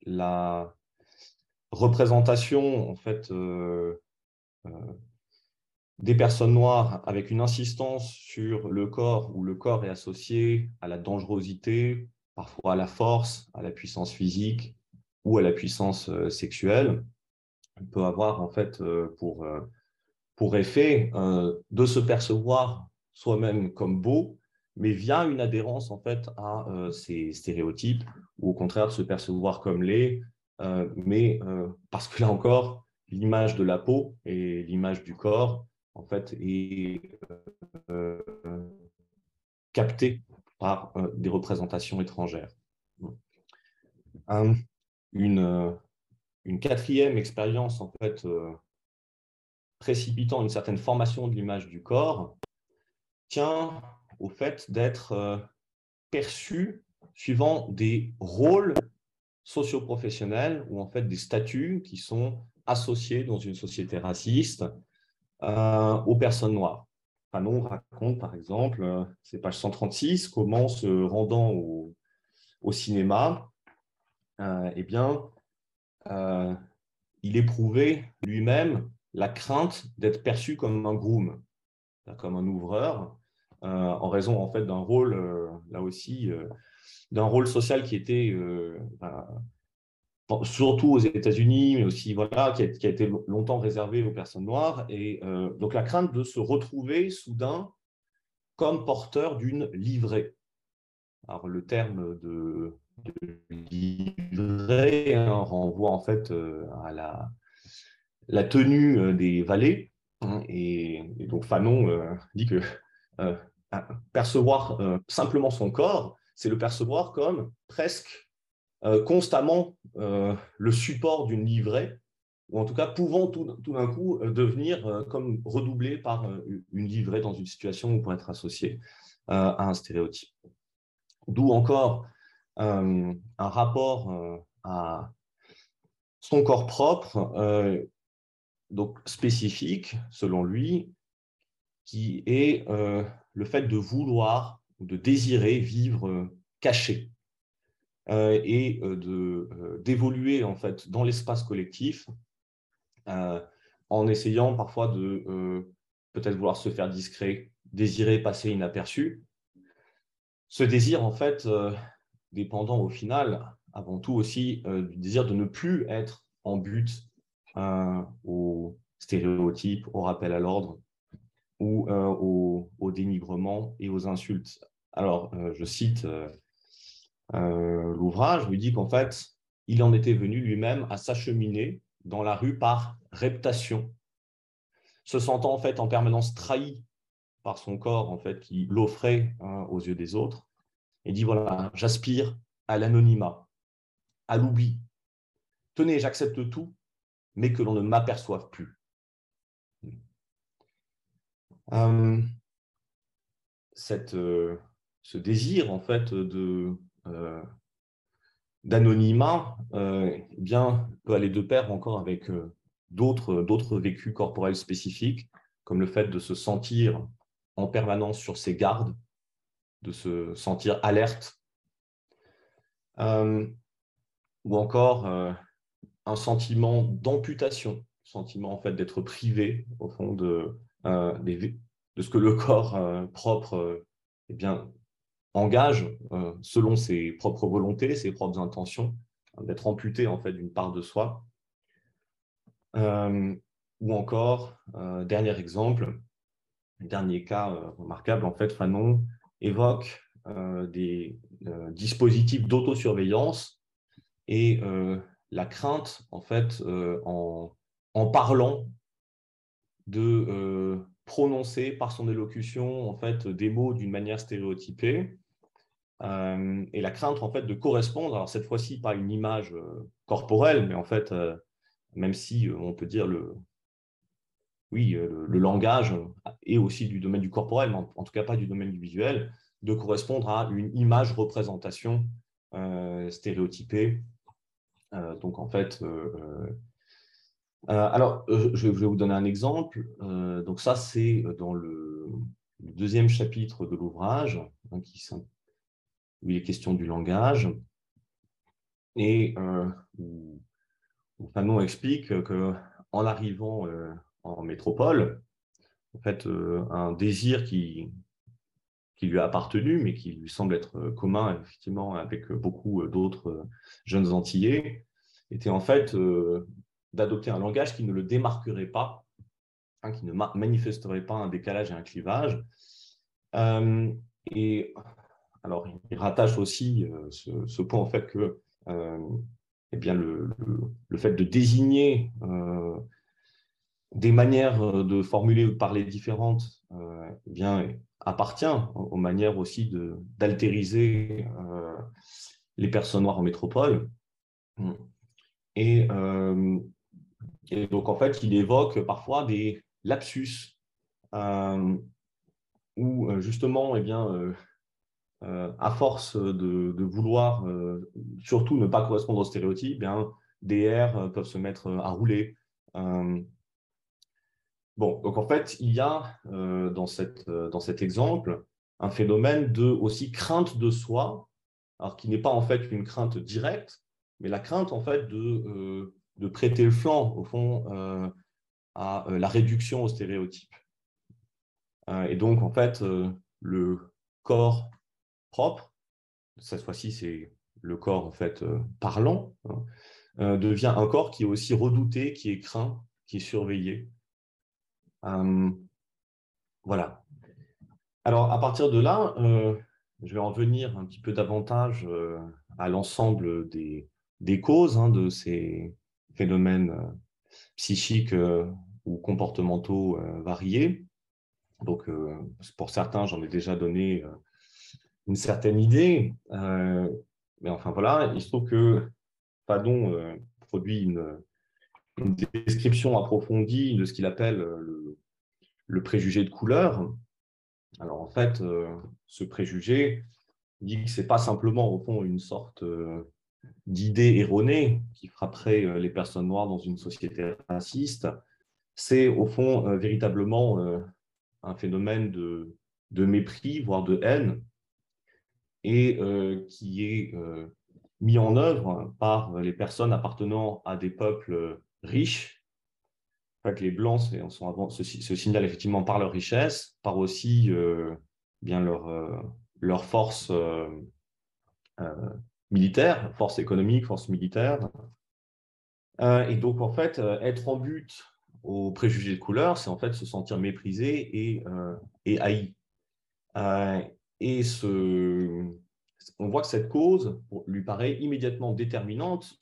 la représentation en fait des personnes noires avec une insistance sur le corps où le corps est associé à la dangerosité, parfois à la force, à la puissance physique ou à la puissance sexuelle, peut avoir en fait pour pour effet euh, de se percevoir soi-même comme beau, mais via une adhérence en fait à euh, ces stéréotypes, ou au contraire de se percevoir comme laid, euh, mais parce que là encore, l'image de la peau et l'image du corps en fait est captée par des représentations étrangères. Une, une quatrième expérience en fait précipitant une certaine formation de l'image du corps tient au fait d'être euh, perçu suivant des rôles socioprofessionnels ou en fait des statuts qui sont associés dans une société raciste euh, aux personnes noires. Fanon raconte par exemple, euh, c'est page 136, comment se rendant au, cinéma, eh bien, il éprouvait lui-même la crainte d'être perçu comme un groom, comme un ouvreur, euh, en raison en fait d'un rôle, euh, là aussi, euh, d'un rôle social qui était surtout aux États-Unis, mais aussi voilà, qui a, été longtemps réservé aux personnes noires. Et donc la crainte de se retrouver soudain comme porteur d'une livrée. Alors le terme de, livrée hein, renvoie en fait à la, tenue des valets. Et, donc Fanon dit que percevoir simplement son corps, c'est le percevoir comme presque euh, constamment euh, le support d'une livrée, ou en tout cas pouvant tout, d'un coup euh, devenir comme redoublé par une livrée dans une situation où pour être associé à un stéréotype. D'où encore un rapport à son corps propre, donc spécifique selon lui, qui est le fait de vouloir de désirer vivre caché. Euh, et euh, euh, d'évoluer en fait dans l'espace collectif en essayant parfois de peut-être vouloir se faire discret, désirer passer inaperçu. Ce désir, en fait, dépendant au final, avant tout aussi, du désir de ne plus être en but au stéréotype, au rappel à l'ordre ou au, au, dénigrement et aux insultes. Alors, je cite euh, l'ouvrage lui dit qu'en fait, il en était venu lui-même à s'acheminer dans la rue par reptation, se sentant en fait en permanence trahi par son corps en fait qui l'offrait hein, aux yeux des autres, et dit voilà, j'aspire à l'anonymat, à l'oubli. Tenez, j'accepte tout, mais que l'on ne m'aperçoive plus. Euh, cette, euh, ce désir en fait de euh, d'anonymat eh bien, peut aller de pair encore avec euh, d'autres vécus corporels spécifiques, comme le fait de se sentir en permanence sur ses gardes, de se sentir alerte, ou encore un sentiment d'amputation, sentiment en fait d'être privé au fond de, de ce que le corps propre eh bien, engage, euh, selon ses propres volontés, ses propres intentions, d'être amputé en fait d'une part de soi. Euh, ou encore, euh, dernier exemple, dernier cas remarquable, en fait, Fanon évoque des dispositifs d'autosurveillance et la crainte, en fait, en, en, parlant de prononcer par son élocution en fait des mots d'une manière stéréotypée euh, et la crainte en fait de correspondre, alors cette fois-ci pas une image euh, corporelle, mais en fait, euh, même si on peut dire le, oui, le, langage est aussi du domaine du corporel, mais en, tout cas pas du domaine du visuel, de correspondre à une image représentation stéréotypée. donc en fait, alors je vais vous donner un exemple. donc ça c'est dans le, deuxième chapitre de l'ouvrage hein, où il est question du langage, et euh, où, Fanon explique qu'en arrivant euh, en métropole, en fait, euh, un désir qui, qui lui a appartenu, mais qui lui semble être commun effectivement avec beaucoup d'autres jeunes Antillais, était en fait d'adopter un langage qui ne le démarquerait pas, hein, qui ne manifesterait pas un décalage et un clivage. et alors, il rattache aussi euh, ce, point au fait que euh, eh bien, le, fait de désigner euh, des manières de formuler ou de parler différentes eh bien, appartient aux manières aussi d'altériser les personnes noires en métropole. Et, et, donc, en fait, il évoque parfois des lapsus où, justement, eh bien, euh, à force de, vouloir euh, surtout ne pas correspondre aux stéréotypes, eh bien, des euh, peuvent se mettre à rouler. bon, donc en fait, il y a dans, cette, dans cet exemple un phénomène de aussi crainte de soi, alors qui n'est pas en fait une crainte directe, mais la crainte en fait de, de prêter le flanc au fond à la réduction aux stéréotypes. et donc en fait, le corps propre. Cette fois-ci, c'est le corps en fait euh, parlant, hein, devient un corps qui est aussi redouté, qui est craint, qui est surveillé. voilà. Alors, à partir de là, je vais en venir un petit peu davantage à l'ensemble des, des, causes hein, de ces phénomènes psychiques ou comportementaux variés. Donc, pour certains, j'en ai déjà donné une certaine idée. mais enfin, voilà, il se trouve que Padon produit une, description approfondie de ce qu'il appelle le, le, préjugé de couleur. Alors, en fait, ce préjugé dit que ce n'est pas simplement, au fond, une sorte d'idée erronée qui frapperait les personnes noires dans une société raciste. C'est, au fond, véritablement un phénomène de, mépris, voire de haine, et euh, qui est euh, mis en œuvre par les personnes appartenant à des peuples riches. En fait, les Blancs sont avant, se, signalent effectivement par leur richesse, par aussi euh, bien leur, leur force militaire, force économique, force militaire. et donc, en fait, être en but aux préjugés de couleur, c'est en fait se sentir méprisé et, euh, et haï. Euh, et ce, on voit que cette cause lui paraît immédiatement déterminante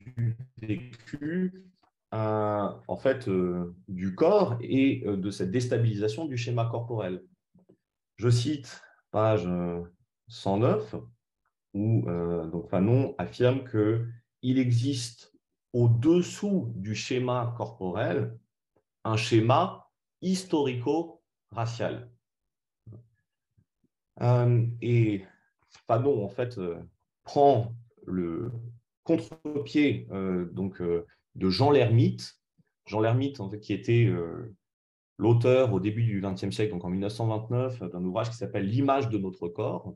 du vécu euh, en fait, du corps et de cette déstabilisation du schéma corporel. Je cite page 109, où donc Fanon affirme qu'il existe au-dessous du schéma corporel un schéma historico-racial. Euh, et Fanon, en fait, euh, prend le contre-pied euh, donc, de Jean Lermite, Jean Lermite, en fait, qui était l'auteur au début du XXe siècle, donc en 1929, d'un ouvrage qui s'appelle L'image de notre corps.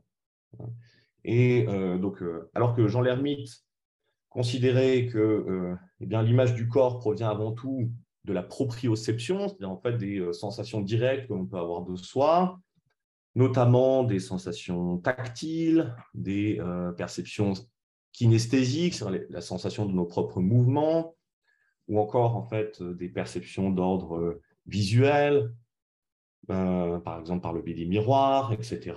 Et donc, alors que Jean Lermite considérer que euh, eh l'image du corps provient avant tout de la proprioception, c'est-à-dire en fait des euh, sensations directes que l'on peut avoir de soi, notamment des sensations tactiles, des euh, perceptions kinesthésiques, c'est la sensation de nos propres mouvements, ou encore en fait des perceptions d'ordre visuel, par exemple par le biais des miroirs, etc.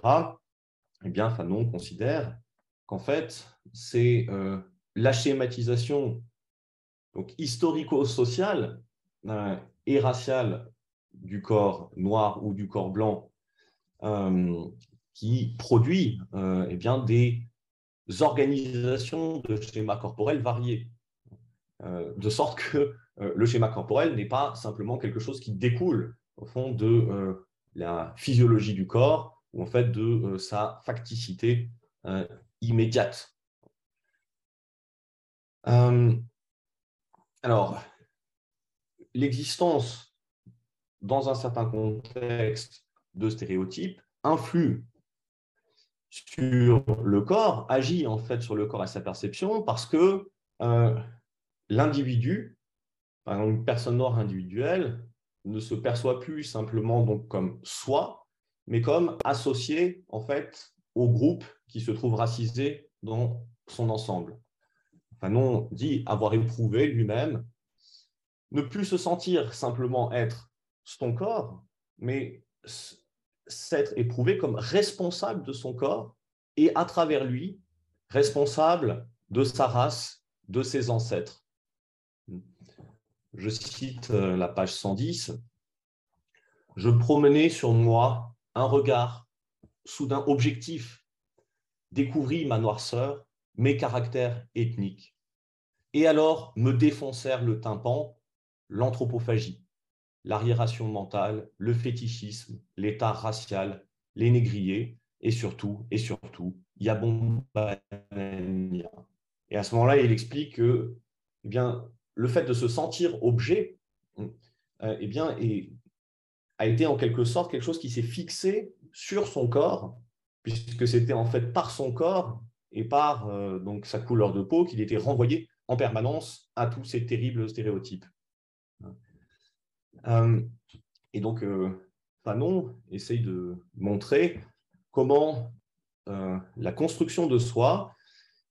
Eh bien, Fanon considère qu'en fait, c'est la schématisation historico-sociale euh, et raciale du corps noir ou du corps blanc euh, qui produit euh, eh bien, des organisations de schémas corporels variés, de sorte que le schéma corporel n'est pas simplement quelque chose qui découle au fond de la physiologie du corps ou en fait de sa facticité immédiate. Euh, alors, l'existence dans un certain contexte de stéréotypes influe sur le corps, agit en fait sur le corps et sa perception parce que euh, l'individu, par exemple une personne noire individuelle, ne se perçoit plus simplement comme soi, mais comme associé en fait au groupe qui se trouve racisé dans son ensemble. Fanon dit avoir éprouvé lui-même, ne plus se sentir simplement être son corps, mais s'être éprouvé comme responsable de son corps et à travers lui, responsable de sa race, de ses ancêtres. Je cite euh, la page 110. Je promenais sur moi un regard soudain objectif, découvris ma noirceur mes caractères ethniques. Et alors me défoncèrent le tympan, l'anthropophagie, l'arriération mentale, le fétichisme, l'état racial, les négriers, et surtout, et surtout, Yabombania. Et à ce moment-là, il explique que eh bien, le fait de se sentir objet euh, eh bien, a été en quelque sorte quelque chose qui s'est fixé sur son corps, puisque c'était en fait par son corps et par euh, donc, sa couleur de peau qu'il était renvoyé en permanence à tous ces terribles stéréotypes. Euh, et donc, euh, Fanon essaye de montrer comment la construction de soi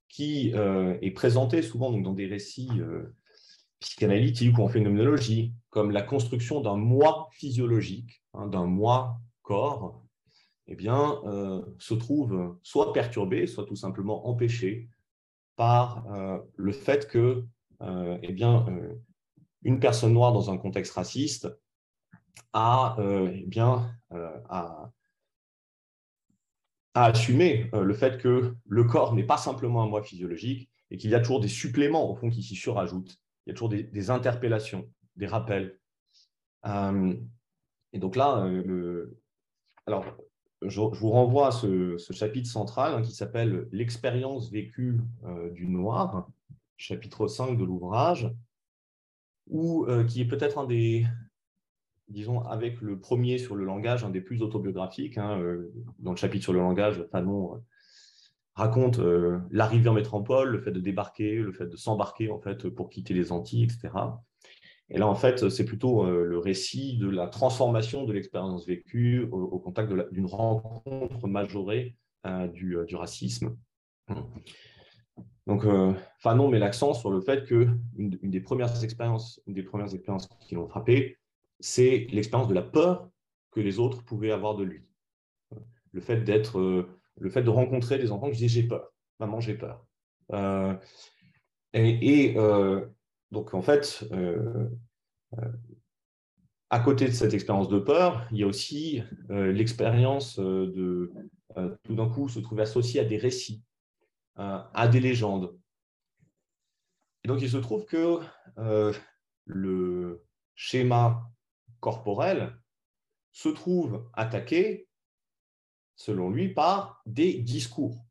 qui est présenté souvent donc, dans des récits psychanalytiques ou en phénoménologie, comme la construction d'un moi physiologique, hein, d'un moi corps, eh bien, se trouve soit perturbé, soit tout simplement empêché par le fait que eh bien, une personne noire dans un contexte raciste a, eh bien, a, euh, le fait que le corps n'est pas simplement un moi physiologique et qu'il y a toujours des suppléments au fond qui s'y surajoutent. Il y a toujours des, interpellations, des rappels. Euh, et donc là, euh, alors, je, vous renvoie à ce, chapitre central hein, qui s'appelle L'expérience vécue du noir, chapitre 5 de l'ouvrage, ou qui est peut-être un des, disons, avec le premier sur le langage, un des plus autobiographiques. Hein, euh, dans le chapitre sur le langage, Fanon euh, raconte euh, l'arrivée en métropole, le fait de débarquer, le fait de s'embarquer en fait pour quitter les Antilles, etc. Et là, en fait, c'est plutôt le récit de la transformation de l'expérience vécue au, contact d'une rencontre majorée du, racisme. Donc, Fanon met l'accent sur le fait qu'une une des premières expériences, une des premières expériences qui l'ont frappé, c'est l'expérience de la peur que les autres pouvaient avoir de lui. Le fait d'être, euh, le fait de rencontrer des enfants qui disaient j'ai peur, maman j'ai peur. Euh, et, euh, donc en fait, à côté de cette expérience de peur, il y a aussi l'expérience de tout d'un coup se trouver associé à des récits, à des légendes. Et donc il se trouve que le schéma corporel se trouve attaqué, selon lui, par des discours.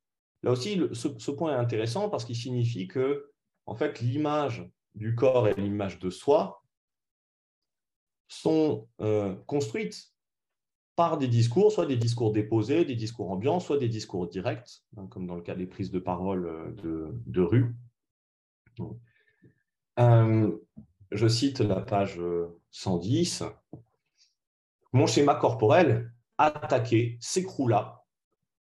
Là aussi, ce, point est intéressant parce qu'il signifie que, en fait, l'image du corps et l'image de soi sont euh, construites par des discours, soit des discours déposés, des discours ambiants, soit des discours directs, hein, comme dans le cas des prises de parole euh, de, rue. Euh, je cite la page 110. Mon schéma corporel attaqué s'écroula,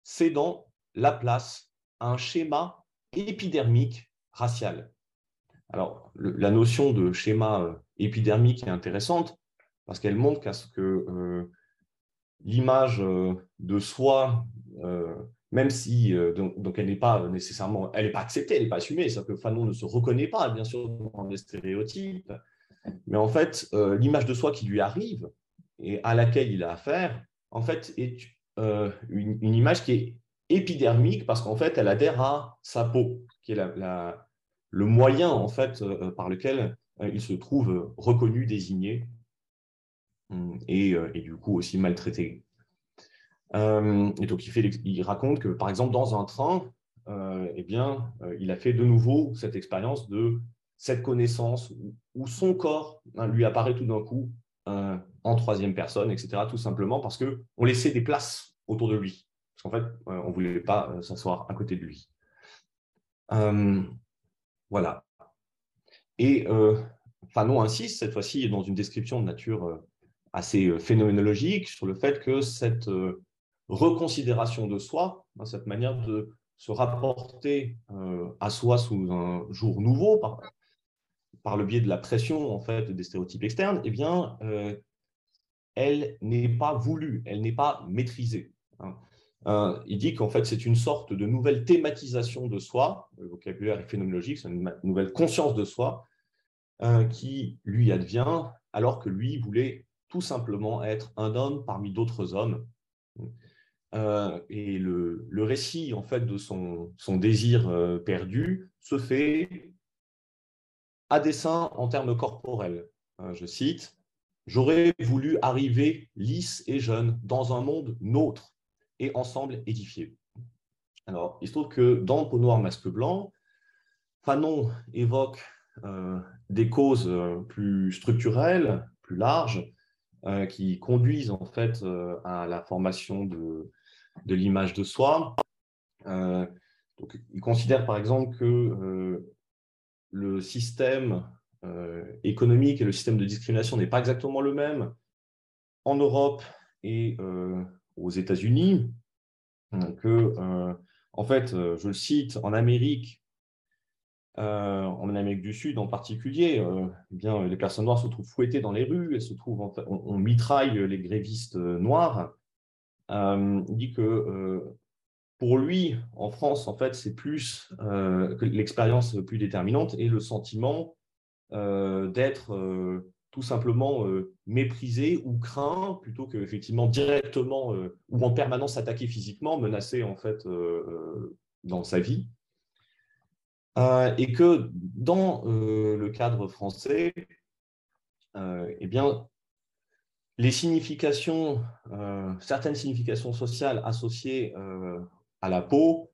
cédant la place à un schéma épidermique racial. Alors, la notion de schéma euh, épidermique est intéressante parce qu'elle montre qu'à ce que euh, l'image euh, de soi, même si donc, elle n'est pas nécessairement, elle n'est pas acceptée, elle n'est pas assumée, c'est-à-dire que Fanon ne se reconnaît pas, bien sûr, dans les stéréotypes, mais en fait, l'image de soi qui lui arrive et à laquelle il a affaire, en fait, est une, image qui est épidermique parce qu'en fait, elle adhère à sa peau, qui est le moyen en fait euh, par lequel il se trouve reconnu, désigné hum, et, du coup aussi maltraité. et donc, il, raconte que, par exemple, dans un train, eh bien, il a fait de nouveau cette expérience de cette connaissance où son corps hein, lui apparaît tout d'un coup euh, en troisième personne, etc. Tout simplement parce qu'on laissait des places autour de lui. Parce qu'en fait, euh, on ne voulait pas euh, s'asseoir à côté de lui. Voilà. Et Fanon insiste, cette fois-ci, dans une description de nature assez phénoménologique, sur le fait que cette reconsidération de soi, hein, cette manière de se rapporter à soi sous un jour nouveau, par le biais de la pression en fait des stéréotypes externes, eh bien, euh, elle n'est pas voulue, elle n'est pas maîtrisée. Hein. Euh, il dit qu'en fait, c'est une sorte de nouvelle thématisation de soi, le vocabulaire est phénoménologique, c'est une nouvelle conscience de soi euh, qui lui advient, alors que lui voulait tout simplement être un homme parmi d'autres hommes. et le, récit en fait de son, désir perdu se fait à dessein en termes corporels. Euh, je cite, J'aurais voulu arriver lisse et jeune dans un monde nôtre et ensemble édifié. Alors, il se trouve que dans Peau noire, masque blanc, Fanon évoque euh, des causes euh, plus structurelles, plus larges, qui conduisent en fait à la formation de, de l'image de soi. il considère par exemple que le système euh, économique et le système de discrimination n'est pas exactement le même en Europe et euh, aux États-Unis, que euh, en fait, je le cite, en Amérique, en Amérique du Sud en particulier, eh bien, les personnes noires se trouvent fouettées dans les rues, elles se trouvent, on, mitraille les grévistes noirs. il dit que pour lui, en France, en fait, c'est plus l'expérience plus déterminante et le sentiment d'être tout simplement euh, méprisé ou craint plutôt qu'effectivement directement euh, ou en permanence attaqué physiquement, menacé en fait euh, dans sa vie. et que dans le cadre français, eh bien, les significations, certaines significations sociales associées à la peau,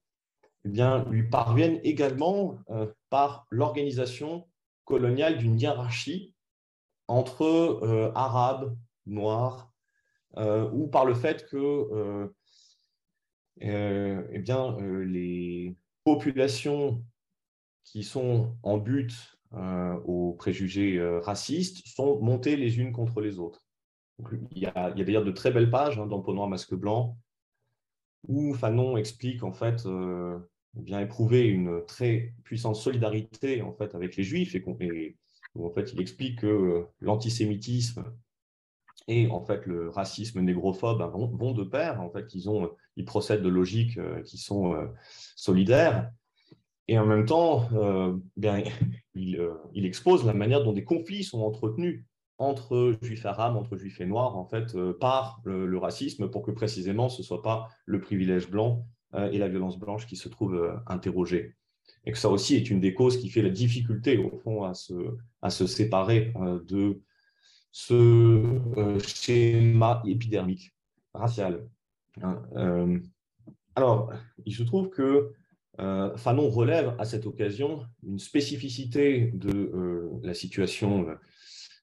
eh bien, lui parviennent également par l'organisation coloniale d'une hiérarchie entre euh, arabes, noirs, euh, ou par le fait que euh, eh bien, les populations qui sont en but aux préjugés racistes sont montées les unes contre les autres. il y a, d'ailleurs de très belles pages hein, dans Peau noir, masque blanc où Fanon explique en fait bien éprouver une très puissante solidarité en fait avec les Juifs et, et où en fait il explique que euh, l'antisémitisme et en fait le racisme négrophobe hein, vont, de pair, en fait ils, procèdent de logiques euh, qui sont euh, solidaires. Et en même temps, il, expose la manière dont des conflits sont entretenus entre juifs arabes, entre juifs et noirs, en fait, par le, racisme, pour que précisément ce ne soit pas le privilège blanc et la violence blanche qui se trouvent interrogés et que ça aussi est une des causes qui fait la difficulté, au fond, à se, séparer euh, de ce euh, schéma épidermique racial. Hein, euh, alors, il se trouve que Fanon relève à cette occasion une spécificité de la situation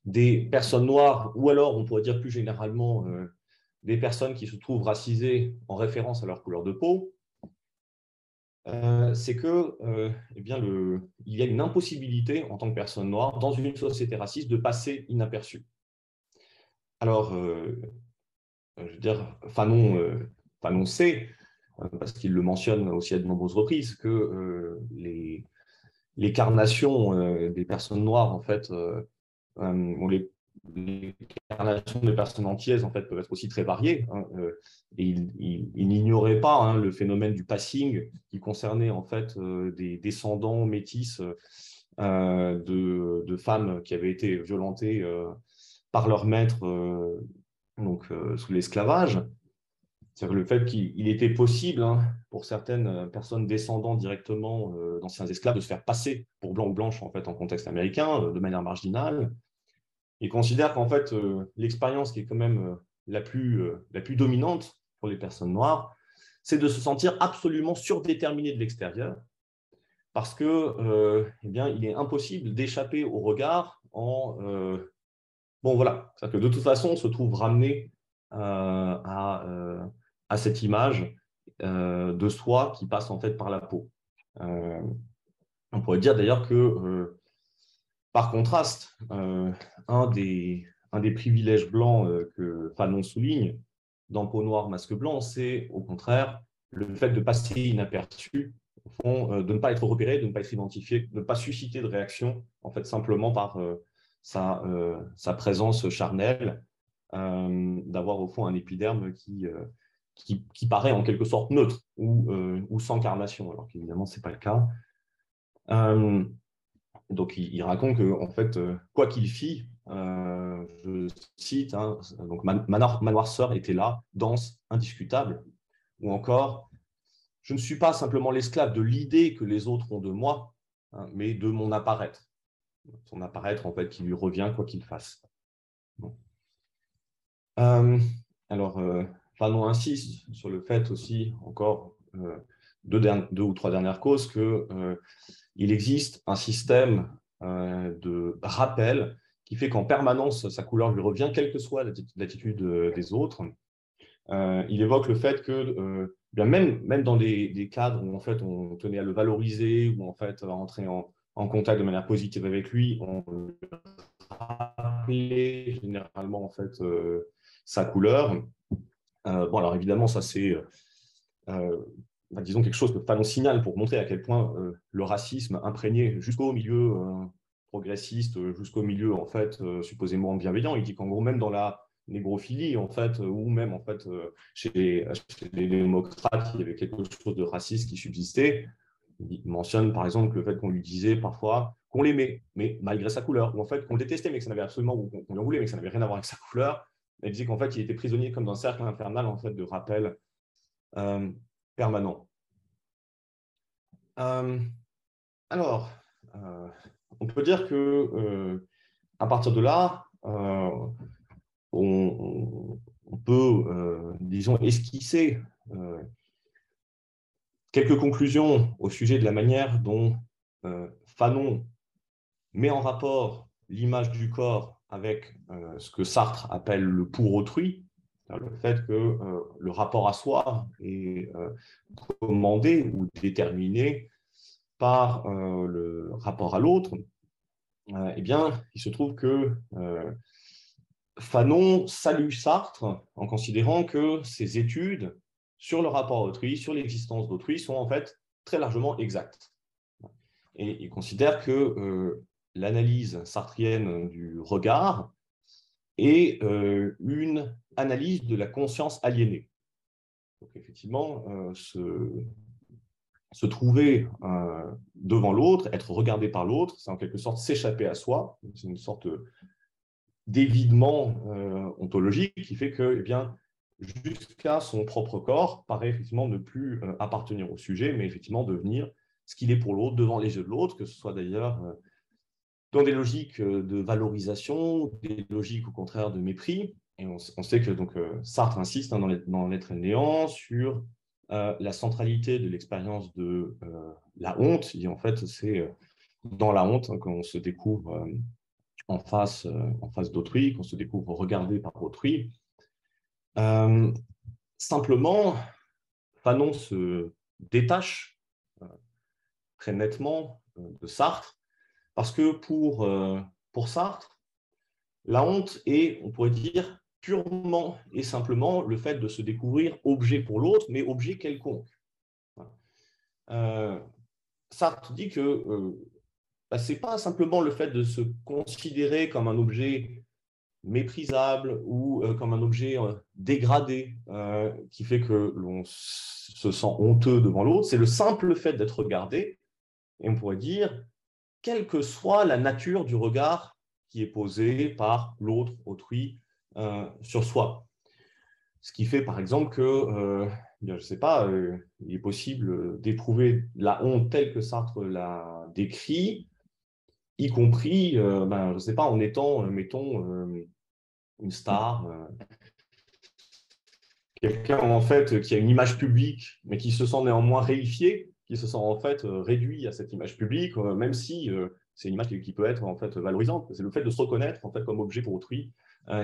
des personnes noires, ou alors on pourrait dire plus généralement des personnes qui se trouvent racisées en référence à leur couleur de peau, euh, c'est que euh, eh bien, il y a une impossibilité en tant que personne noire dans une société raciste de passer inaperçu. Alors, euh, je veux dire, Fanon, Fanon sait, parce qu'il le mentionne aussi à de nombreuses reprises, que les, les carnations des personnes noires, en fait, on les les incarnations des personnes entières en fait, peuvent être aussi très variées. Hein, euh, et il, n'ignorait pas hein, le phénomène du passing qui concernait en fait euh, des descendants métis euh, de, femmes qui avaient été violentées par leur maître donc, sous l'esclavage. C'est-à-dire le fait qu'il était possible hein, pour certaines personnes descendant directement d'anciens esclaves de se faire passer pour blanc ou blanche en fait en contexte américain de manière marginale il considère qu'en fait, euh, l'expérience qui est quand même euh, la, plus, euh, la plus dominante pour les personnes noires, c'est de se sentir absolument surdéterminé de l'extérieur, parce que, eh bien, il est impossible d'échapper au regard en bon voilà, que de toute façon, on se trouve ramené à, à, cette image de soi qui passe en fait par la peau. on pourrait dire d'ailleurs que par contraste, euh, un, des, privilèges blancs euh, que Fanon souligne dans Peau noire, masque blanc, c'est au contraire le fait de passer inaperçu, euh, de ne pas être repéré, de ne pas être identifié, de ne pas susciter de réaction, en fait, simplement par sa, présence charnelle, d'avoir au fond un épiderme qui, paraît en quelque sorte neutre ou, ou sans carnation, alors qu'évidemment, ce n'est pas le cas. Donc, il, raconte que, en fait, euh, quoi qu'il fit, euh, je cite, hein, donc ma, Sœur était là, danse, indiscutable, ou encore, je ne suis pas simplement l'esclave de l'idée que les autres ont de moi, hein, mais de mon apparaître. Son apparaître, en fait, qui lui revient quoi qu'il fasse. Euh, alors, Fanon insiste sur le fait aussi, encore deux, ou trois dernières causes, que il existe un système euh, de rappel qui fait qu'en permanence, sa couleur lui revient, quelle que soit l'attitude euh, des autres. Euh, il évoque le fait que même dans des, cadres où en fait, on tenait à le valoriser, ou en fait, à rentrer en, contact de manière positive avec lui, on rappelait généralement en fait, sa couleur. bon, alors évidemment, ça c'est disons quelque chose que Fanon signale pour montrer à quel point le racisme imprégné jusqu'au milieu progressiste, jusqu'au milieu en fait supposément bienveillant. Il dit qu'en gros même dans la négrophilie en fait, ou même en fait chez les, démocrates, il y avait quelque chose de raciste qui subsistait. Il mentionne par exemple le fait qu'on lui disait parfois qu'on l'aimait, mais malgré sa couleur, ou en fait qu'on détestait, mais que ça n'avait absolument, ou qu'on voulait, mais que ça n'avait rien à voir avec sa couleur. Elle disait qu'en fait, il était prisonnier comme dans un cercle infernal en fait, de rappel euh, permanent. Euh, alors, euh, on peut dire que à partir de là, on, peut, disons, esquisser quelques conclusions au sujet de la manière dont Fanon met en rapport l'image du corps avec euh, ce que Sartre appelle le pour autrui, le fait que euh, le rapport à soi est euh, commandé ou déterminé par le rapport à l'autre, eh bien, il se trouve que Fanon salue Sartre en considérant que ses études sur le rapport à autrui, sur l'existence d'autrui, sont en fait très largement exactes. Et il considère que l'analyse sartrienne du regard euh, une analyse de la conscience aliénée. Donc effectivement, euh, se, trouver euh, devant l'autre, être regardé par l'autre, c'est en quelque sorte s'échapper à soi. C'est une sorte d'évidement ontologique qui fait que, eh bien, jusqu'à son propre corps, paraît effectivement ne plus appartenir au sujet, mais effectivement devenir ce qu'il est pour l'autre, devant les yeux de l'autre, que ce soit d'ailleurs dans des logiques euh, de valorisation, des logiques au contraire de mépris. Et on, sait que donc, euh, Sartre insiste hein, dans l'être et néant sur euh, la centralité de l'expérience de la honte. Dit en fait, c'est dans la honte hein, qu'on se découvre en face, face d'autrui, qu'on se découvre regardé par autrui. simplement, Fanon se détache très nettement de Sartre parce que pour, euh, pour Sartre, la honte est, on pourrait dire, purement et simplement le fait de se découvrir objet pour l'autre, mais objet quelconque. Euh, Sartre dit que euh, bah, ce n'est pas simplement le fait de se considérer comme un objet méprisable ou comme un objet dégradé qui fait que l'on se sent honteux devant l'autre, c'est le simple fait d'être regardé, et on pourrait dire quelle que soit la nature du regard qui est posé par l'autre, autrui, euh, sur soi. Ce qui fait par exemple que, euh, je ne sais pas, euh, il est possible d'éprouver la honte telle que Sartre l'a décrit, y compris, ben, je ne sais pas, en étant, mettons, une star, quelqu'un en fait qui a une image publique, mais qui se sent néanmoins réifié qui se sent en fait euh, réduit à cette image publique, euh, même si euh, c'est une image qui, peut être en fait valorisante. C'est le fait de se reconnaître en fait comme objet pour autrui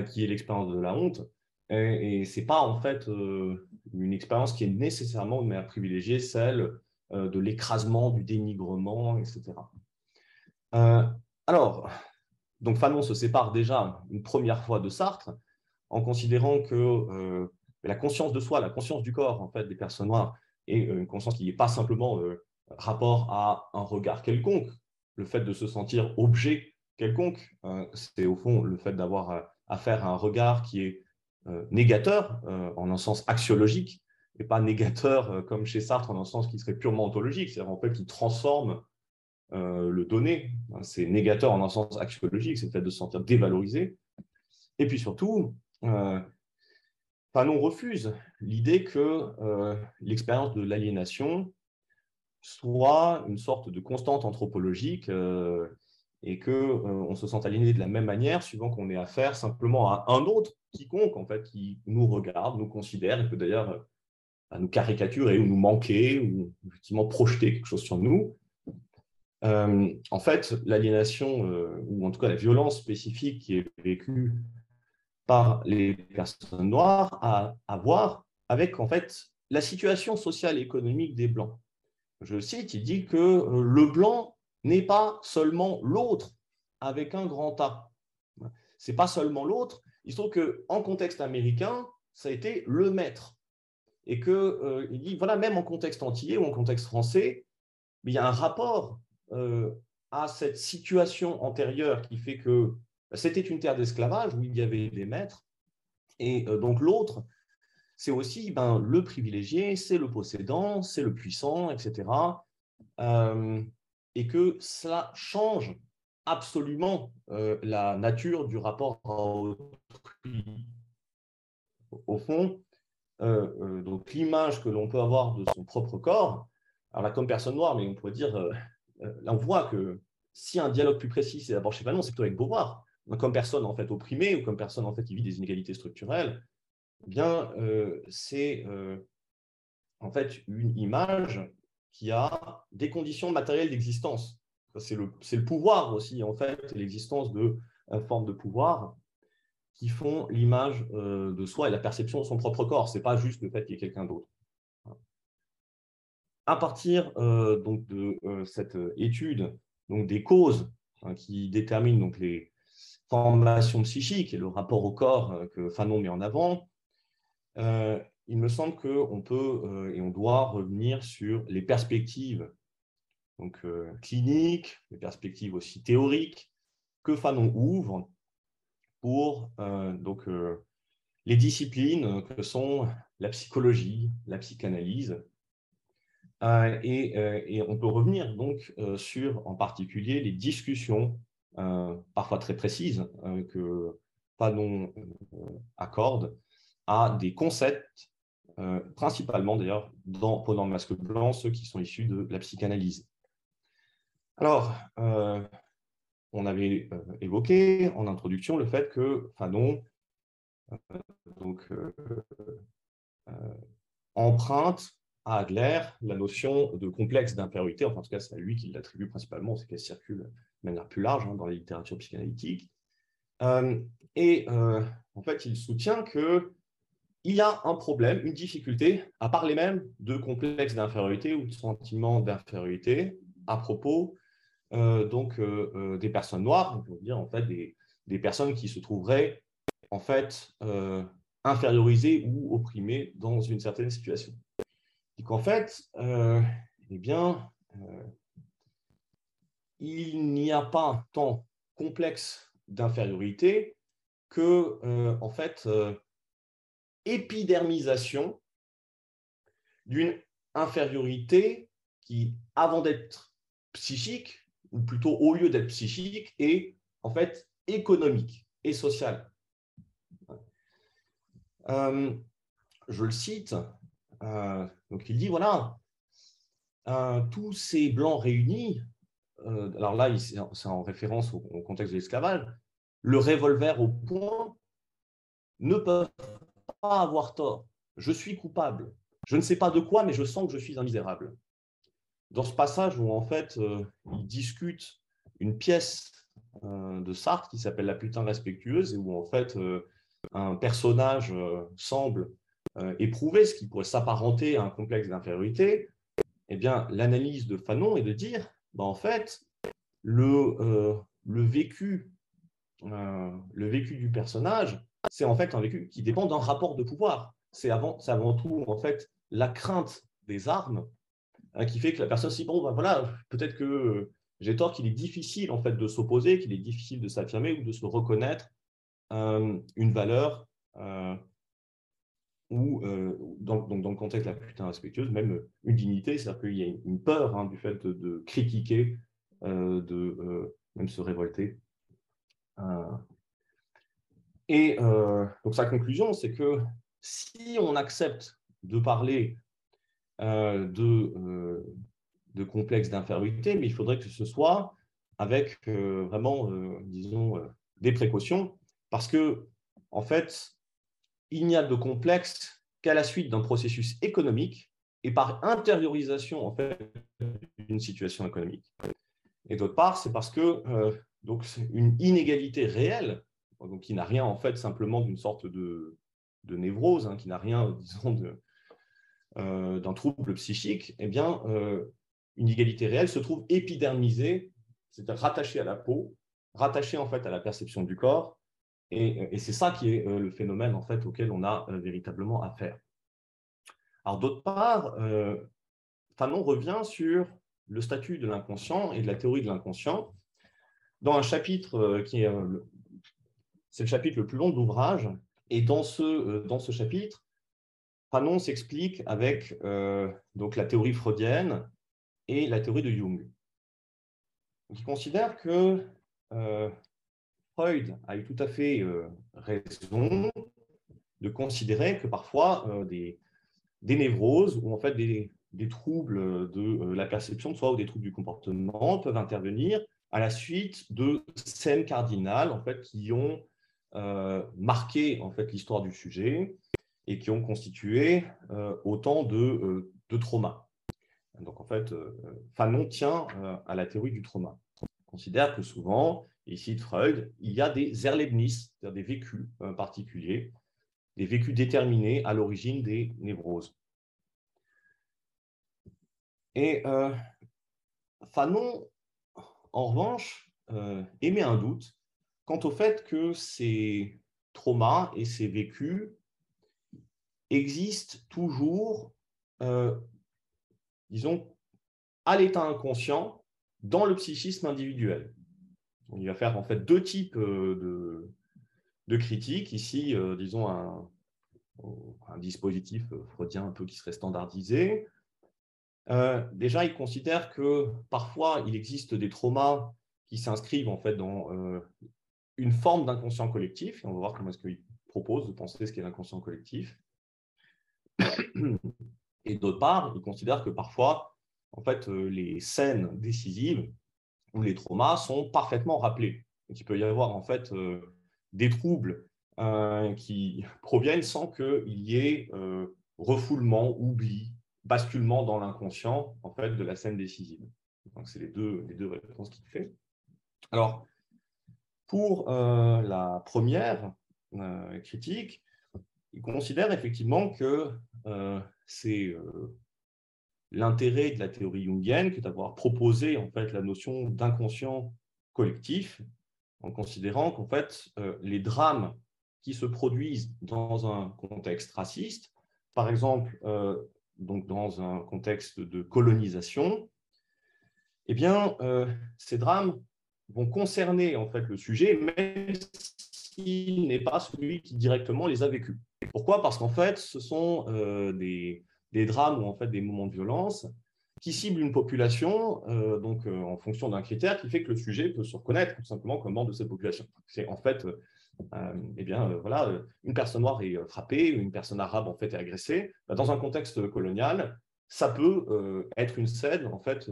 qui est l'expérience de la honte. Et, ce n'est pas en fait une expérience qui est nécessairement de manière privilégiée celle de l'écrasement, du dénigrement, etc. alors, donc Fanon se sépare déjà une première fois de Sartre en considérant que la conscience de soi, la conscience du corps en fait des personnes noires et une conscience qui n'est pas simplement euh, rapport à un regard quelconque. Le fait de se sentir objet quelconque, euh, c'est au fond le fait d'avoir à un regard qui est euh, négateur en un sens axiologique et pas négateur comme chez Sartre en un sens qui serait purement ontologique, c'est-à-dire en fait qui transforme le donné. C'est négateur en un sens axiologique, c'est le fait de se sentir dévalorisé. Et puis surtout, Fanon refuse l'idée que euh, l'expérience de l'aliénation soit une sorte de constante anthropologique euh, et qu'on euh, se sent aliéné de la même manière suivant qu'on ait affaire simplement à un autre quiconque en fait qui nous regarde, nous considère et peut d'ailleurs nous caricaturer ou nous manquer ou effectivement projeter quelque chose sur nous. en fait, l'aliénation, ou en tout cas la violence spécifique qui est vécue par les personnes noires à, à voir avec en fait la situation sociale et économique des Blancs. Je cite, il dit que euh, le blanc n'est pas seulement l'autre avec un grand A. C'est pas seulement l'autre. Il se trouve qu'en contexte américain, ça a été le maître. et qu'il il dit, voilà, même en contexte antillais ou en contexte français, il y a un rapport à cette situation antérieure qui fait que c'était une terre d'esclavage où il y avait des maîtres, et donc l'autre, c'est aussi ben, le privilégié, c'est le possédant, c'est le puissant, etc. et que cela change absolument la nature du rapport à autrui. Au fond, donc l'image que l'on peut avoir de son propre corps, alors là, comme personne noire, mais on pourrait dire, là on voit que si un dialogue plus précis, c'est d'abord chez Fanon, c'est plutôt avec Beauvoir, comme personne en fait opprimée ou comme personne en fait qui vit des inégalités structurelles, eh bien, euh, c'est euh, en fait une image qui a des conditions matérielles d'existence. C'est le, pouvoir aussi, en fait, l'existence de euh, formes de pouvoir qui font l'image de soi et la perception de son propre corps. Ce n'est pas juste le fait qu'il y ait quelqu'un d'autre. À partir donc de cette étude donc des causes hein, qui déterminent donc les formations psychiques et le rapport au corps que Fanon met en avant, euh, il me semble qu'on peut euh, et on doit revenir sur les perspectives donc, euh, cliniques, les perspectives aussi théoriques que Fanon ouvre pour donc, les disciplines que sont la psychologie, la psychanalyse. Et, et, on peut revenir donc sur en particulier les discussions, parfois très précises, que Fanon accorde à des concepts, euh, principalement d'ailleurs dans Pendant le masque blanc, ceux qui sont issus de la psychanalyse. Alors, euh, on avait euh, évoqué en introduction le fait que Fanon donc, emprunte à Adler la notion de complexe d'infériorité, enfin en tout cas c'est à lui qu'il l'attribue principalement, c'est qu'elle circule de manière plus large hein, dans la littérature psychanalytique. et en fait, il soutient que il y a un problème, une difficulté à parler même de complexe d'infériorité ou de sentiment d'infériorité à propos euh, donc, euh, euh, des personnes noires, on peut en fait des, personnes qui se trouveraient en fait infériorisées ou opprimées dans une certaine situation. Et qu'en fait, eh bien, il n'y a pas tant complexe d'infériorité que en fait épidermisation d'une infériorité qui, avant d'être psychique, ou plutôt au lieu d'être psychique, est en fait économique et sociale. Euh, je le cite, euh, donc il dit, voilà, euh, tous ces blancs réunis, alors là, c'est en référence au, au contexte de l'esclavage, le revolver au poing, ne peuvent avoir tort. Je suis coupable. Je ne sais pas de quoi, mais je sens que je suis un misérable. Dans ce passage où en fait euh, il discute une pièce euh, de Sartre qui s'appelle La putain respectueuse et où en fait euh, un personnage semble éprouver ce qui pourrait s'apparenter à un complexe d'infériorité, eh bien l'analyse de Fanon est de dire, bah, en fait, le, le vécu, le vécu du personnage c'est en fait un vécu qui dépend d'un rapport de pouvoir. C'est avant, avant tout en fait la crainte des armes hein, qui fait que la personne se dit bon ben voilà peut-être que j'ai tort qu'il est difficile en fait de s'opposer, qu'il est difficile de s'affirmer ou de se reconnaître euh, une valeur euh, ou euh, dans, le contexte de la putain respectueuse même une dignité, c'est-à-dire qu'il y a une peur hein, du fait de, critiquer, de même se révolter. Et euh, donc sa conclusion, c'est que si on accepte de parler euh, de, euh, de complexe d'infériorité, mais il faudrait que ce soit avec vraiment, disons, des précautions, parce que, en fait, il n'y a de complexe qu'à la suite d'un processus économique et par intériorisation, en fait, d'une situation économique. Et d'autre part, c'est parce que donc, une inégalité réelle donc qui n'a rien en fait simplement d'une sorte de, névrose, hein, qui n'a rien, disons, euh, d'un trouble psychique, eh bien, euh, une égalité réelle se trouve épidermisée, c'est-à-dire rattachée à la peau, rattachée en fait à la perception du corps, et, c'est ça qui est euh, le phénomène en fait auquel on a véritablement affaire. Alors d'autre part, Fanon revient sur le statut de l'inconscient et de la théorie de l'inconscient dans un chapitre qui est c'est le chapitre le plus long de l'ouvrage. Et dans ce, dans ce chapitre, Fanon s'explique avec donc la théorie freudienne et la théorie de Jung. il considère que Freud a eu tout à fait raison de considérer que parfois des, des névroses ou en fait des, des troubles de la perception de soi ou des troubles du comportement peuvent intervenir à la suite de scènes cardinales en fait, qui ont marqué en fait, l'histoire du sujet et qui ont constitué autant de, de traumas. Donc en fait, Fanon tient à la théorie du trauma. On considère que souvent, ici de Freud, il y a des Erlebnis, c'est-à-dire des vécus particuliers, des vécus déterminés à l'origine des névroses. Et euh, Fanon, en revanche, euh, émet un doute quant au fait que ces traumas et ces vécus existent toujours, euh, disons, à l'état inconscient dans le psychisme individuel. Il va faire en fait deux types de, de critiques. Ici, disons, un, dispositif freudien un peu qui serait standardisé, euh, déjà, il considère que parfois, il existe des traumas qui s'inscrivent en fait dans euh, une forme d'inconscient collectif. Et on va voir comment est-ce qu'il propose de penser ce qu'est l'inconscient collectif. Et d'autre part, il considère que parfois, en fait, euh, les scènes décisives ou les traumas sont parfaitement rappelés. Donc, il peut y avoir en fait des troubles qui proviennent sans qu'il y ait refoulement, oubli, basculement dans l'inconscient en fait, de la scène décisive. Donc, c'est les deux, les deux réponses qu'il fait. Alors, pour euh, la première euh, critique, il considère effectivement que euh, c'est l'intérêt de la théorie jungienne que d'avoir proposé en fait la notion d'inconscient collectif, en considérant qu'en fait les drames qui se produisent dans un contexte raciste, par exemple donc dans un contexte de colonisation, eh bien, ces drames vont concerner en fait le sujet, même s'il n'est pas celui qui directement les a vécus. Pourquoi? Parce qu'en fait, ce sont euh, des, drames ou en fait des moments de violence qui ciblent une population, euh, donc en fonction d'un critère qui fait que le sujet peut se reconnaître tout simplement comme membre de cette population. C'est en fait euh, eh bien, euh, voilà, euh, une personne noire est frappée, une personne arabe en fait est agressée. Dans un contexte colonial, ça peut être une scène en fait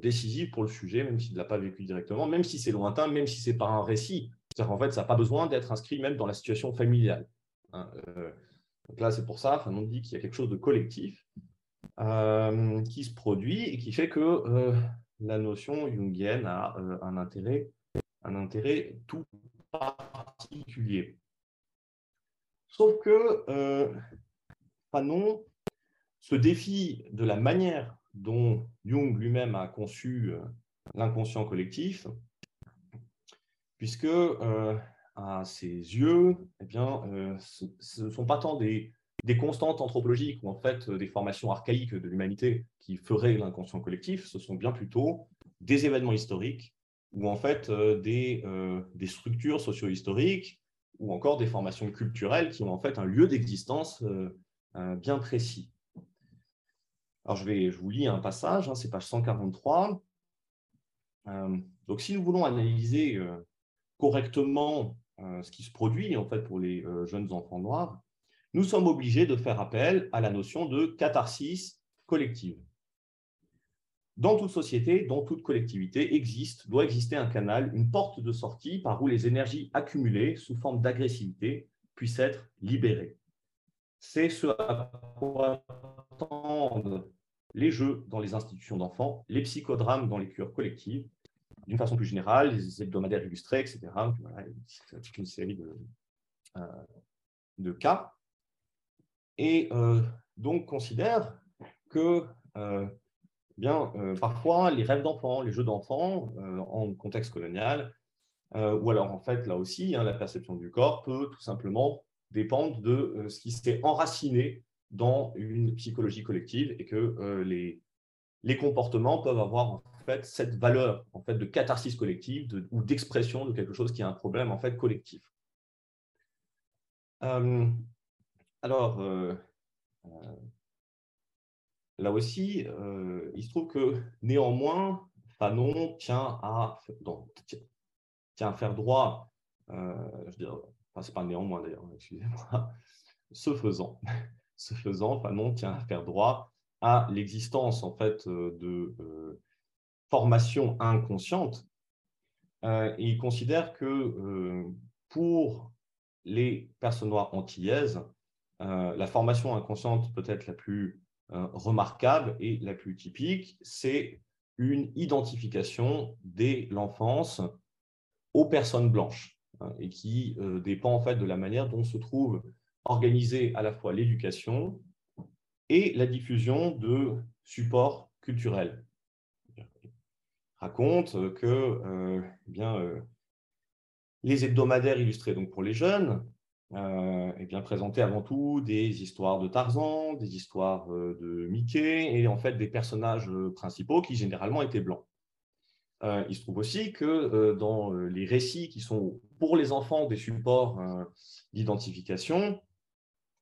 décisive pour le sujet, même s'il ne l'a pas vécu directement, même si c'est lointain, même si c'est pas un récit. en fait, ça n'a pas besoin d'être inscrit même dans la situation familiale. Hein, donc là, c'est pour ça, on dit qu'il y a quelque chose de collectif qui se produit et qui fait que la notion jungienne a un intérêt, un intérêt tout particulier. Sauf que euh, Fanon se défie de la manière dont Jung lui-même a conçu euh, l'inconscient collectif, puisque euh, à ses yeux, eh bien, euh, ce ne sont pas tant des, constantes anthropologiques ou en fait des formations archaïques de l'humanité qui feraient l'inconscient collectif, ce sont bien plutôt des événements historiques ou en fait des, des structures socio-historiques ou encore des formations culturelles qui ont en fait un lieu d'existence bien précis. Alors je, vais, vous lis un passage, hein, c'est page 143. donc si nous voulons analyser correctement ce qui se produit en fait pour les jeunes enfants noirs, nous sommes obligés de faire appel à la notion de catharsis collective. Dans toute société, dans toute collectivité, existe, doit exister un canal, une porte de sortie par où les énergies accumulées sous forme d'agressivité puissent être libérées. C'est ce à quoi attendent les jeux dans les institutions d'enfants, les psychodrames dans les cures collectives, d'une façon plus générale, les hebdomadaires illustrés, etc. C'est une série de, euh, cas. Et euh, donc considère que euh, bien, parfois, les rêves d'enfants, les jeux d'enfants en contexte colonial, ou alors en fait, là aussi, hein, la perception du corps peut tout simplement dépendre de ce qui s'est enraciné dans une psychologie collective et que les, les comportements peuvent avoir en fait cette valeur en fait de catharsis collective ou d'expression de quelque chose qui a un problème en fait collectif. alors là aussi, il se trouve que néanmoins, Fanon tient à, faire droit, enfin, c'est pas néanmoins d'ailleurs, excusez-moi, ce faisant, ce Fanon tient à faire droit à l'existence en fait de formation inconsciente. et il considère que pour les personnes noires antillaises, la formation inconsciente peut-être la plus remarquable et la plus typique, c'est une identification dès l'enfance aux personnes blanches et qui euh, dépend en fait de la manière dont se trouve organisée à la fois l'éducation et la diffusion de supports culturels. Raconte que euh, eh euh, les hebdomadaires illustrés donc pour les jeunes et bien présenter avant tout des histoires de Tarzan, des histoires de Mickey et en fait des personnages principaux qui généralement étaient blancs. Il se trouve aussi que dans les récits qui sont pour les enfants des supports d'identification,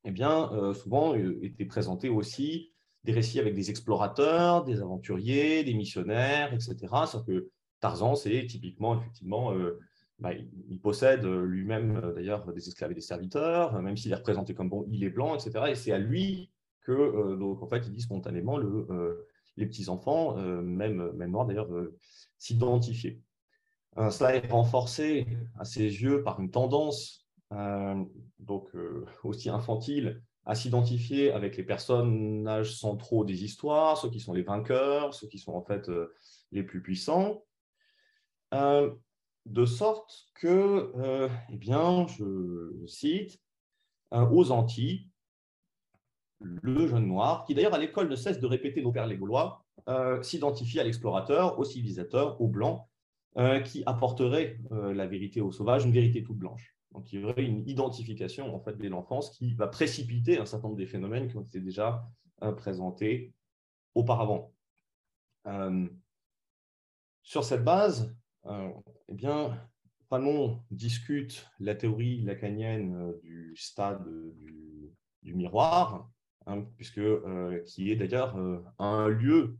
eh bien, souvent étaient présentés aussi des récits avec des explorateurs, des aventuriers, des missionnaires, etc. Sauf que Tarzan, c'est typiquement effectivement bah, il possède euh, lui-même euh, d'ailleurs des esclaves et des serviteurs, euh, même s'il est représenté comme bon, il est blanc, etc. Et c'est à lui que, donc, en fait, il dit spontanément le, les petits-enfants, même, même noirs d'ailleurs, s'identifier. cela est renforcé à ses yeux par une tendance donc, aussi infantile à s'identifier avec les personnages centraux des histoires, ceux qui sont les vainqueurs, ceux qui sont en fait les plus puissants de sorte que, euh, eh bien, je cite, euh, aux Antilles, le jeune noir, qui d'ailleurs à l'école ne cesse de répéter nos pères les Gaulois, euh, s'identifie à l'explorateur, au civilisateur, au blanc, qui apporterait la vérité aux sauvages, une vérité toute blanche. Donc il y aurait une identification en fait dès l'enfance qui va précipiter un certain nombre des phénomènes qui ont été déjà présentés auparavant. sur cette base, eh bien, Fanon discute la théorie lacanienne euh, du stade du, miroir, hein, puisque, euh, qui est d'ailleurs euh, un lieu,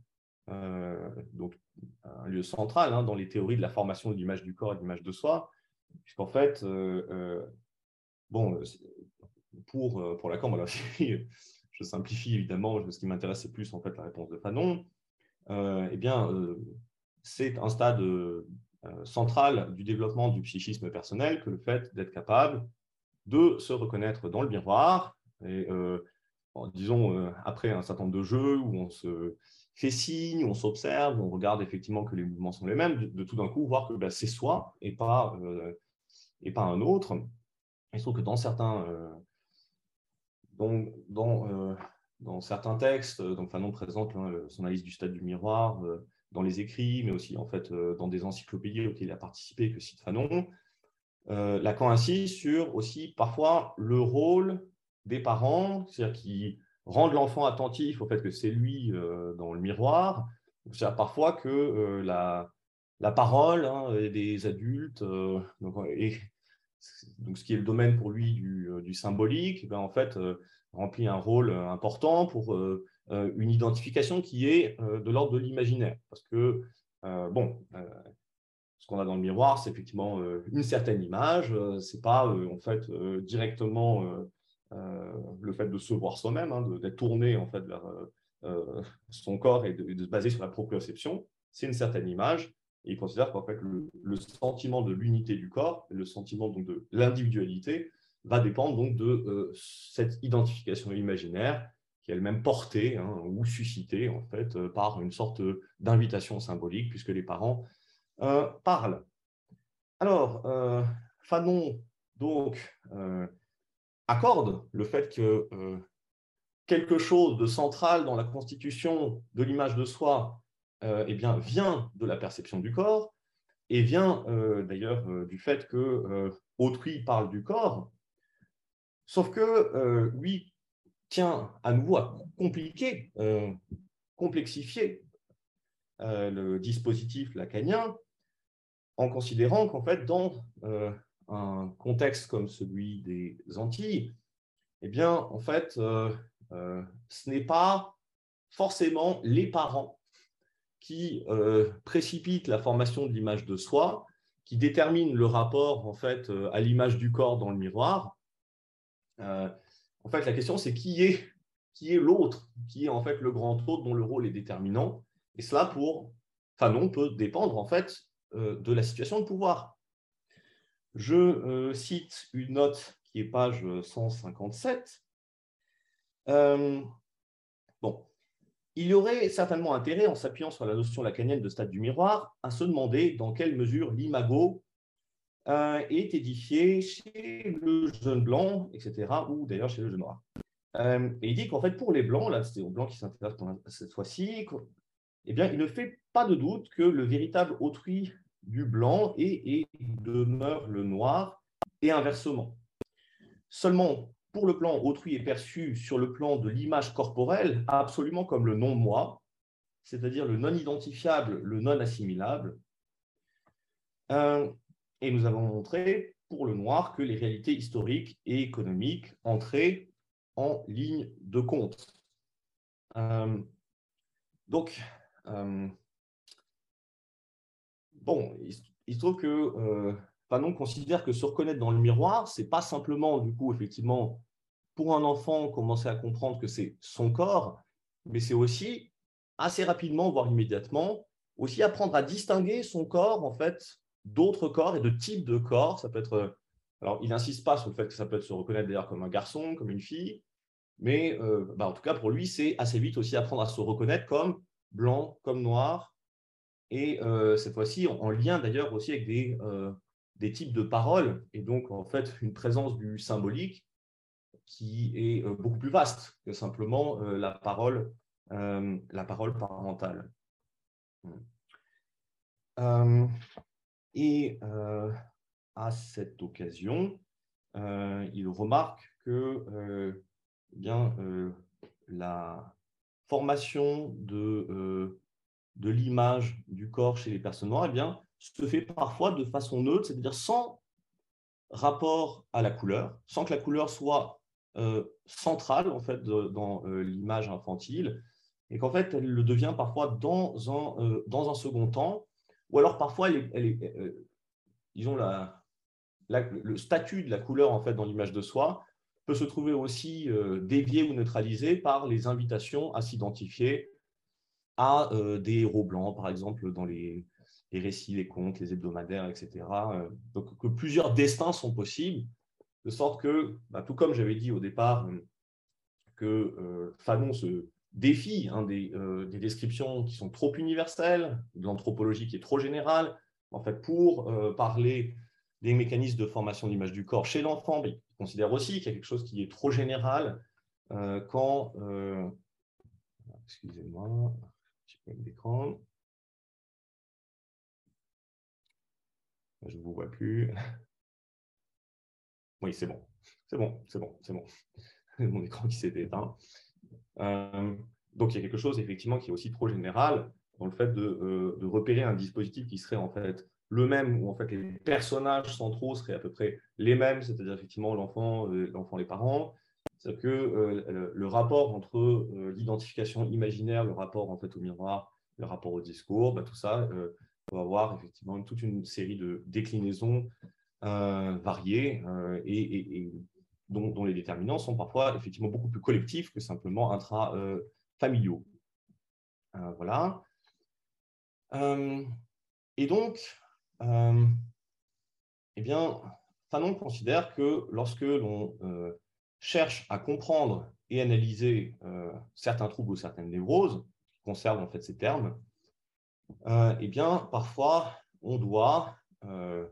donc un lieu central hein, dans les théories de la formation de l'image du corps et de l'image de soi, puisqu'en fait, bon, pour, pour Lacan, voilà, je simplifie évidemment, ce qui m'intéresse c'est plus en fait la réponse de Fanon, eh bien, c'est un stade euh, centrale du développement du psychisme personnel que le fait d'être capable de se reconnaître dans le miroir. Et euh, disons, euh, après un certain nombre de jeux où on se fait signe, on s'observe, on regarde effectivement que les mouvements sont les mêmes, de, tout d'un coup voir que bah, c'est soi et pas, et pas un autre. Il se trouve que dans certains, dans, dans, dans, certains textes, donc Fanon présente hein, son analyse du stade du miroir, dans les écrits, mais aussi en fait euh, dans des encyclopédies auxquelles il a participé, que cite Fanon. Euh, Lacan insiste sur aussi parfois le rôle des parents, c'est-à-dire qui rendent l'enfant attentif au fait que c'est lui euh, dans le miroir. C'est-à-dire parfois que la, la, parole hein, des adultes, et, donc, ce qui est le domaine pour lui du, du symbolique, ben, en fait, remplit un rôle important pour euh, une identification qui est euh, de l'ordre de l'imaginaire. Parce que, euh, bon, ce qu'on a dans le miroir, c'est effectivement une certaine image. Ce n'est pas, en fait, directement le fait de se voir soi-même, hein, d'être tourné, en fait, vers son corps et de, se baser sur la proprioception. C'est une certaine image. Il considère qu'en fait, le, sentiment de l'unité du corps, le sentiment donc, de l'individualité, va dépendre donc de cette identification imaginaire qui est elle-même portée hein, ou suscitée en fait euh, par une sorte d'invitation symbolique puisque les parents euh, parlent. Alors, euh, Fanon donc accorde le fait que quelque chose de central dans la constitution de l'image de soi eh bien, vient de la perception du corps et vient d'ailleurs du fait que autrui parle du corps, sauf que oui, tient à nouveau à compliquer, complexifier le dispositif lacanien en considérant qu'en fait, dans un contexte comme celui des Antilles, eh bien, en fait, ce n'est pas forcément les parents qui précipitent la formation de l'image de soi, qui déterminent le rapport en fait à l'image du corps dans le miroir. en fait, la question c'est qui est qui est l'autre, qui est en fait le grand autre dont le rôle est déterminant. Et cela pour Fanon peut dépendre en fait de la situation de pouvoir. Je cite une note qui est page 157. bon, il y aurait certainement intérêt, en s'appuyant sur la notion lacanienne de stade du miroir, à se demander dans quelle mesure l'imago euh, est édifié chez le jeune blanc, etc., ou d'ailleurs chez le jeune noir. Euh, et il dit qu'en fait, pour les blancs, là, c'est aux blancs qui s'intéressent cette fois-ci, eh bien, il ne fait pas de doute que le véritable autrui du blanc et demeure le noir, et inversement. Seulement, pour le plan autrui est perçu sur le plan de l'image corporelle absolument comme le non-moi, c'est-à-dire le non-identifiable, le non-assimilable. Et nous avons montré pour le noir que les réalités historiques et économiques entraient en ligne de compte. Euh, donc, euh, bon, il, se trouve que Fanon considère que se reconnaître dans le miroir, c'est pas simplement, du coup, effectivement, pour un enfant, commencer à comprendre que c'est son corps, mais c'est aussi assez rapidement, voire immédiatement, aussi apprendre à distinguer son corps, en fait, d'autres corps et de types de corps. Ça peut être. Alors, il n'insiste pas sur le fait que ça peut être se reconnaître d'ailleurs comme un garçon, comme une fille, mais euh, bah, en tout cas, pour lui, c'est assez vite aussi apprendre à se reconnaître comme blanc, comme noir, et euh, cette fois-ci en, lien d'ailleurs aussi avec des, euh, des types de paroles, et donc en fait une présence du symbolique qui est euh, beaucoup plus vaste que simplement la, parole, la parole parentale. et à cette occasion, il remarque que eh bien, la formation de, de l'image du corps chez les personnes noires eh bien, se fait parfois de façon neutre, c'est-à-dire sans rapport à la couleur, sans que la couleur soit euh, centrale en fait dans euh, l'image infantile, et qu'en fait elle le devient parfois dans un, euh, dans un second temps, ou alors parfois elle est, la, le statut de la couleur en fait dans l'image de soi peut se trouver aussi dévié ou neutralisé par les invitations à s'identifier à des héros blancs, par exemple dans les, récits, les contes, les hebdomadaires, etc. Euh, donc que plusieurs destins sont possibles, de sorte que, bah, tout comme j'avais dit au départ, euh, que euh, Fanon se défie hein, des, descriptions qui sont trop universelles, de l'anthropologie qui est trop générale, en fait, pour parler des mécanismes de formation d'image du corps chez l'enfant, il considère aussi qu'il y a quelque chose qui est trop général quand... Excusez-moi, j'ai pas d'écran. Je ne vous vois plus. Oui, c'est bon. C'est bon, c'est bon, c'est bon. Mon écran qui s'est éteint. Euh, donc, il y a quelque chose, effectivement, qui est aussi trop général dans le fait euh, de, repérer un dispositif qui serait en fait le même, où en fait les personnages centraux seraient à peu près les mêmes, c'est-à-dire effectivement l'enfant, euh, l'enfant, les parents. C'est que le, rapport entre l'identification imaginaire, le rapport en fait au miroir, le rapport au discours, bah, tout ça va avoir effectivement toute une série de déclinaisons euh, variées euh, et, dont, les déterminants sont parfois effectivement beaucoup plus collectifs que simplement intra-familiaux. Euh, voilà. et donc, eh bien, Fanon considère que lorsque l'on cherche à comprendre et analyser certains troubles ou certaines névroses, conserve en fait ces termes, euh, eh bien, parfois, on doit, euh,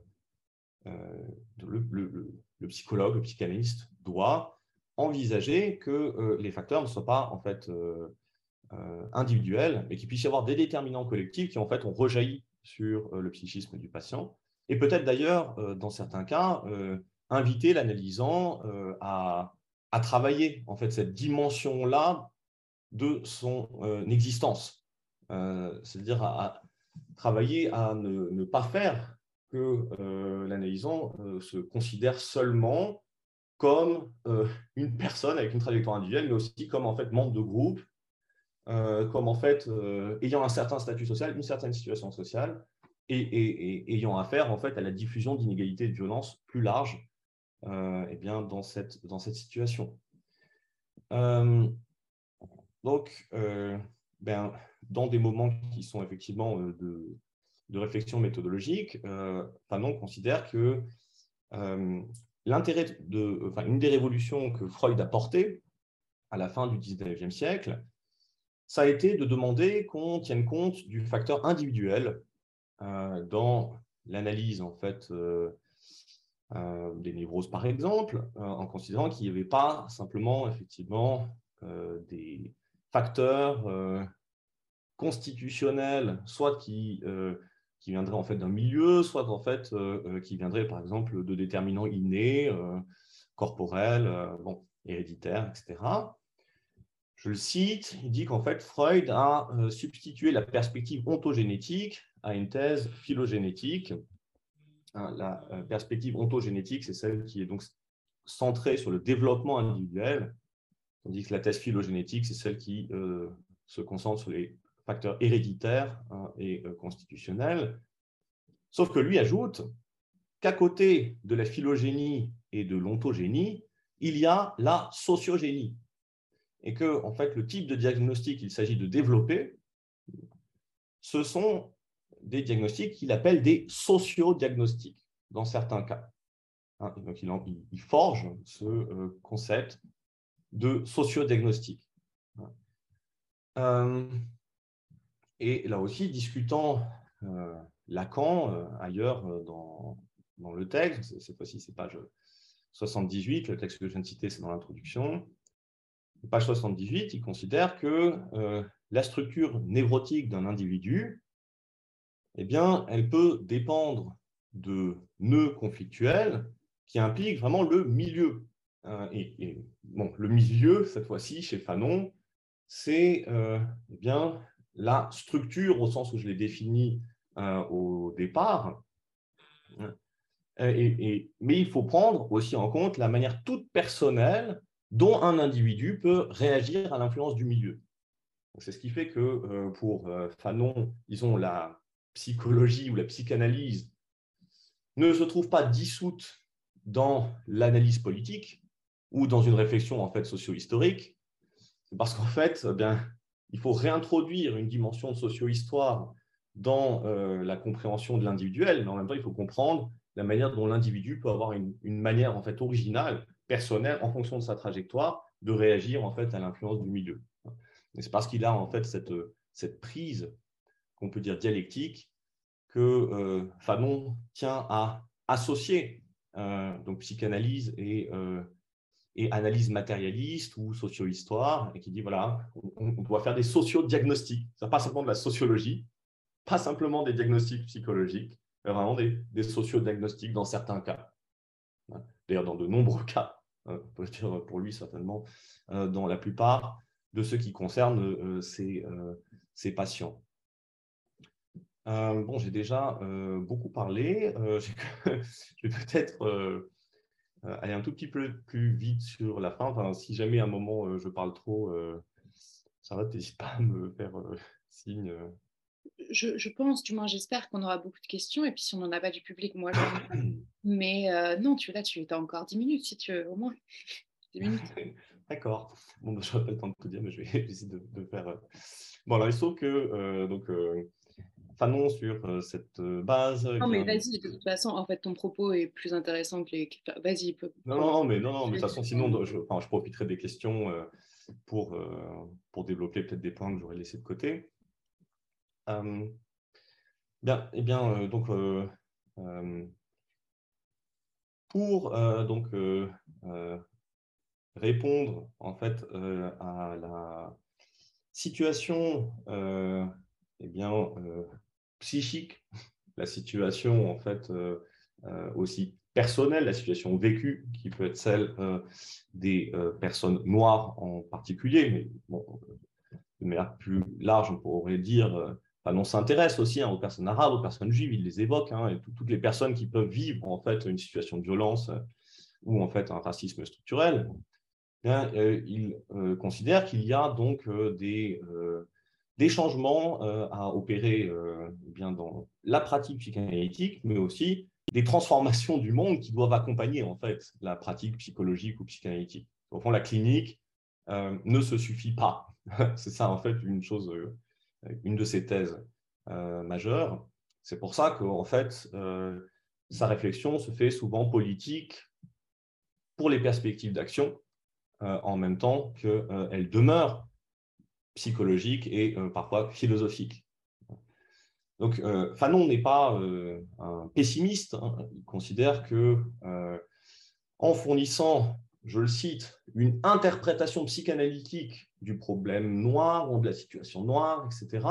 euh, le, psychologue, le psychanalyste doit envisager que les facteurs ne soient pas en fait individuels, mais qu'il puisse y avoir des déterminants collectifs qui en fait ont rejailli sur le psychisme du patient, et peut-être d'ailleurs, dans certains cas, inviter l'analysant à à travailler en fait cette dimension-là de son existence, c'est-à-dire à, travailler à ne, pas faire que l'analysant se considère seulement comme une personne avec une trajectoire individuelle, mais aussi comme en fait membre de groupe, comme en fait ayant un certain statut social, une certaine situation sociale, et, ayant affaire en fait à la diffusion d'inégalités et de violences plus larges euh, eh bien, dans, cette, dans cette situation. Euh, donc, euh, ben, dans des moments qui sont effectivement de, de réflexion méthodologique, Fanon considère que l'intérêt de, enfin, une des révolutions que Freud a portées à la fin du 19e siècle, ça a été de demander qu'on tienne compte du facteur individuel euh, dans l'analyse en fait euh, euh, des névroses par exemple, en considérant qu'il n'y avait pas simplement effectivement des facteurs constitutionnels, soit qui qui viendraient en fait d'un milieu, soit en fait qui viendraient par exemple de déterminants innés, corporels, bon, héréditaires, etc. Je le cite, il dit qu'en fait Freud a substitué la perspective ontogénétique à une thèse phylogénétique. Hein, la euh, perspective ontogénétique, c'est celle qui est donc centrée sur le développement individuel, tandis que la thèse phylogénétique, c'est celle qui euh, se concentre sur les facteurs héréditaires hein, et euh, constitutionnels. Sauf que lui ajoute qu'à côté de la phylogénie et de l'ontogénie, il y a la sociogénie. Et que, en fait, le type de diagnostic qu'il s'agit de développer, ce sont des diagnostics qu'il appelle des sociodiagnostics, dans certains cas. Hein, donc, il, forge ce euh, concept de sociodiagnostic. Euh, et là aussi, discutant euh, Lacan ailleurs dans, dans, le texte, cette fois-ci c'est page 78, le texte que je viens de citer c'est dans l'introduction, page 78, il considère que la structure névrotique d'un individu eh bien, elle peut dépendre de nœuds conflictuels qui impliquent vraiment le milieu. Euh, bon, le milieu, cette fois-ci, chez Fanon, c'est euh, eh bien la structure au sens où je l'ai définie euh, au départ. Et, mais il faut prendre aussi en compte la manière toute personnelle dont un individu peut réagir à l'influence du milieu. C'est ce qui fait que pour Fanon, disons, la, psychologie ou la psychanalyse ne se trouve pas dissoute dans l'analyse politique ou dans une réflexion en fait socio-historique, c'est parce qu'en fait, eh bien, il faut réintroduire une dimension de socio-histoire dans euh, la compréhension de l'individuel, mais en même temps, il faut comprendre la manière dont l'individu peut avoir une, manière en fait originale, personnelle, en fonction de sa trajectoire, de réagir en fait à l'influence du milieu. Et c'est parce qu'il a en fait cette, cette prise qu'on peut dire dialectique, que euh, Fanon tient à associer euh, donc psychanalyse et, euh, et, analyse matérialiste ou socio-histoire, et qui dit voilà, on, doit faire des socio-diagnostics. Ce pas simplement de la sociologie, pas simplement des diagnostics psychologiques, mais vraiment des, des socio-diagnostics dans certains cas. D'ailleurs, dans de nombreux cas, on peut dire pour lui certainement, dans la plupart de ceux qui concernent ces, ces patients. Euh, bon, j'ai déjà euh, beaucoup parlé. Euh, je vais peut-être aller un tout petit peu plus vite sur la fin. Enfin, si jamais à un moment je parle trop, ça va, n'hésite pas à me faire signe. Je, pense, du moins j'espère qu'on aura beaucoup de questions. Et puis si on n'en a pas du public, moi je... Mais non, tu là, tu as encore 10 minutes si tu veux, au moins. 10 minutes. D'accord. Bon, bah, je n'aurai pas le temps de tout dire, mais je vais essayer de, faire. Bon, alors il se trouve que donc, Fanon sur euh, cette euh, base. Non, mais vas-y, de toute façon, en fait, ton propos est plus intéressant que les. Vas-y. Non, non, mais, non, non, mais de toute façon, sinon, je, enfin, je profiterai des questions euh, pour, pour développer peut-être des points que j'aurais laissés de côté. bien, eh bien, donc, pour donc, répondre en fait à la situation eh bien, psychique, la situation en fait euh, euh, aussi personnelle, la situation vécue, qui peut être celle des personnes noires en particulier, mais de manière plus large, on pourrait dire, Fanon s'intéresse aussi hein, aux personnes arabes, aux personnes juives, il les évoque, hein, et toutes les personnes qui peuvent vivre en fait une situation de violence ou en fait un racisme structurel. il considère qu'il y a donc des des changements euh, à opérer euh, bien dans la pratique psychanalytique, mais aussi des transformations du monde qui doivent accompagner en fait la pratique psychologique ou psychanalytique. Au fond, la clinique euh, ne se suffit pas. C'est ça en fait une chose, une de ses thèses majeures. C'est pour ça qu'en fait, sa réflexion se fait souvent politique pour les perspectives d'action, en même temps qu'elle demeure psychologique et euh, parfois philosophique. Donc, euh, Fanon n'est pas euh, un pessimiste. Hein. Il considère que, en fournissant, je le cite, une interprétation psychanalytique du problème noir ou de la situation noire, etc.,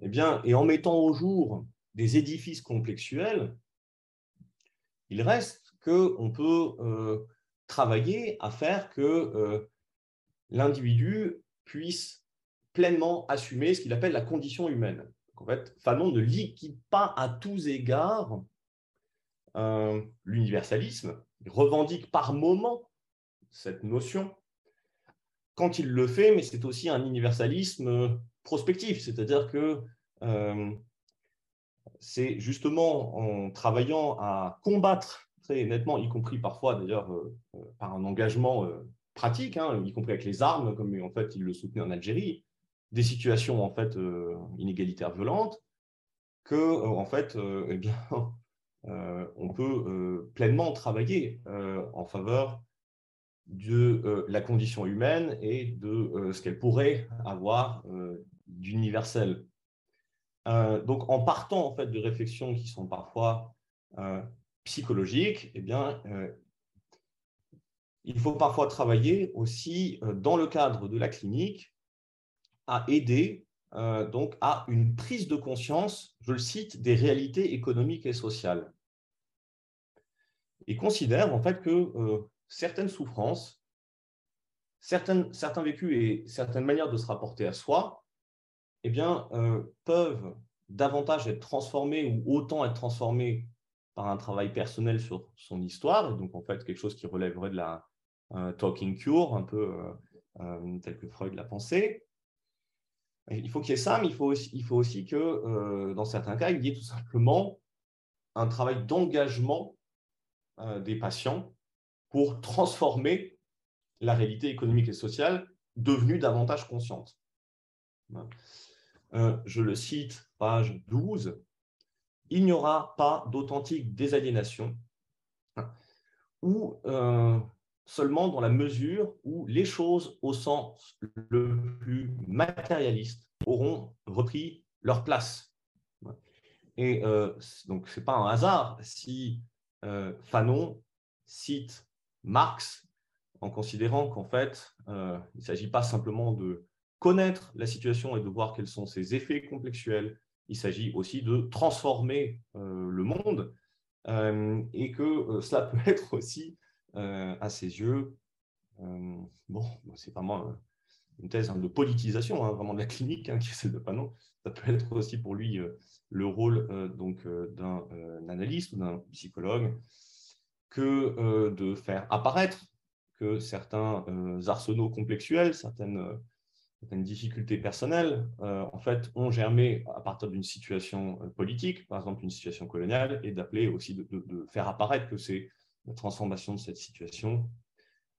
eh bien, et en mettant au jour des édifices complexuels, il reste qu'on peut travailler à faire que l'individu puisse pleinement assumer ce qu'il appelle la condition humaine. en fait, Fanon ne liquide pas à tous égards euh, l'universalisme, il revendique par moment cette notion quand il le fait, mais c'est aussi un universalisme prospectif, c'est-à-dire que euh, c'est justement en travaillant à combattre très nettement, y compris parfois d'ailleurs euh, par un engagement pratiques, hein, y compris avec les armes, comme en fait il le soutenait en Algérie, des situations en fait euh, inégalitaires violentes, que euh, en fait, euh, eh bien, on peut pleinement travailler en faveur de la condition humaine et de ce qu'elle pourrait avoir d'universel. donc, en partant en fait de réflexions qui sont parfois psychologiques, eh bien, il faut parfois travailler aussi euh, dans le cadre de la clinique à aider euh, donc à une prise de conscience, je le cite, des réalités économiques et sociales. Il considère en fait que euh, certaines souffrances, certains vécus et certaines manières de se rapporter à soi, eh bien, peuvent davantage être transformées ou autant être transformées par un travail personnel sur son histoire, donc en fait quelque chose qui relèverait de la, talking cure, un peu euh, euh, tel que Freud l'a pensé. Il faut qu'il y ait ça, mais il faut aussi, il faut aussi que, euh, dans certains cas, il y ait tout simplement un travail d'engagement des patients pour transformer la réalité économique et sociale devenue davantage consciente. je le cite, page 12, il n'y aura pas d'authentique désaliénation où seulement dans la mesure où les choses au sens le plus matérialiste auront repris leur place. Et euh, donc, ce n'est pas un hasard si euh, Fanon cite Marx en considérant qu'en fait, euh, il ne s'agit pas simplement de connaître la situation et de voir quels sont ses effets complexuels, il s'agit aussi de transformer le monde et que cela peut être aussi à ses yeux, euh, bon, c'est vraiment euh, une thèse hein, de politisation, hein, vraiment de la clinique, hein, qui est celle de Panon. Ça peut être aussi pour lui le rôle donc d'un analyste ou d'un psychologue que de faire apparaître que certains arsenaux complexuels, certaines, difficultés personnelles, en fait, ont germé à partir d'une situation politique, par exemple une situation coloniale, et d'appeler aussi de, de, faire apparaître que c'est la transformation de cette situation,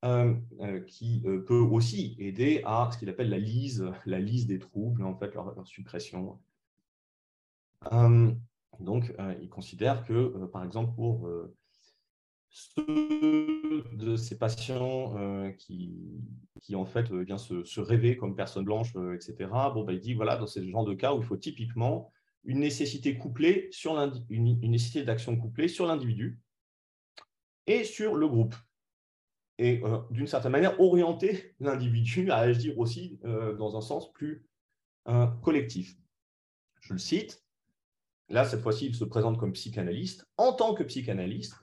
euh, euh, qui euh, peut aussi aider à ce qu'il appelle la lise, la lise des troubles, en fait, leur, suppression. donc, il considère que, par exemple, pour ceux de ces patients qui, qui, en fait, vient se, se, rêver comme personne blanche, etc., bon, bah, il dit, voilà, dans ce genre de cas où il faut typiquement une nécessité couplée sur une nécessité d'action couplée sur l'individu, et sur le groupe. Et euh, d'une certaine manière, orienter l'individu à agir aussi euh, dans un sens plus euh, collectif. Je le cite. Là, cette fois-ci, il se présente comme psychanalyste. En tant que psychanalyste,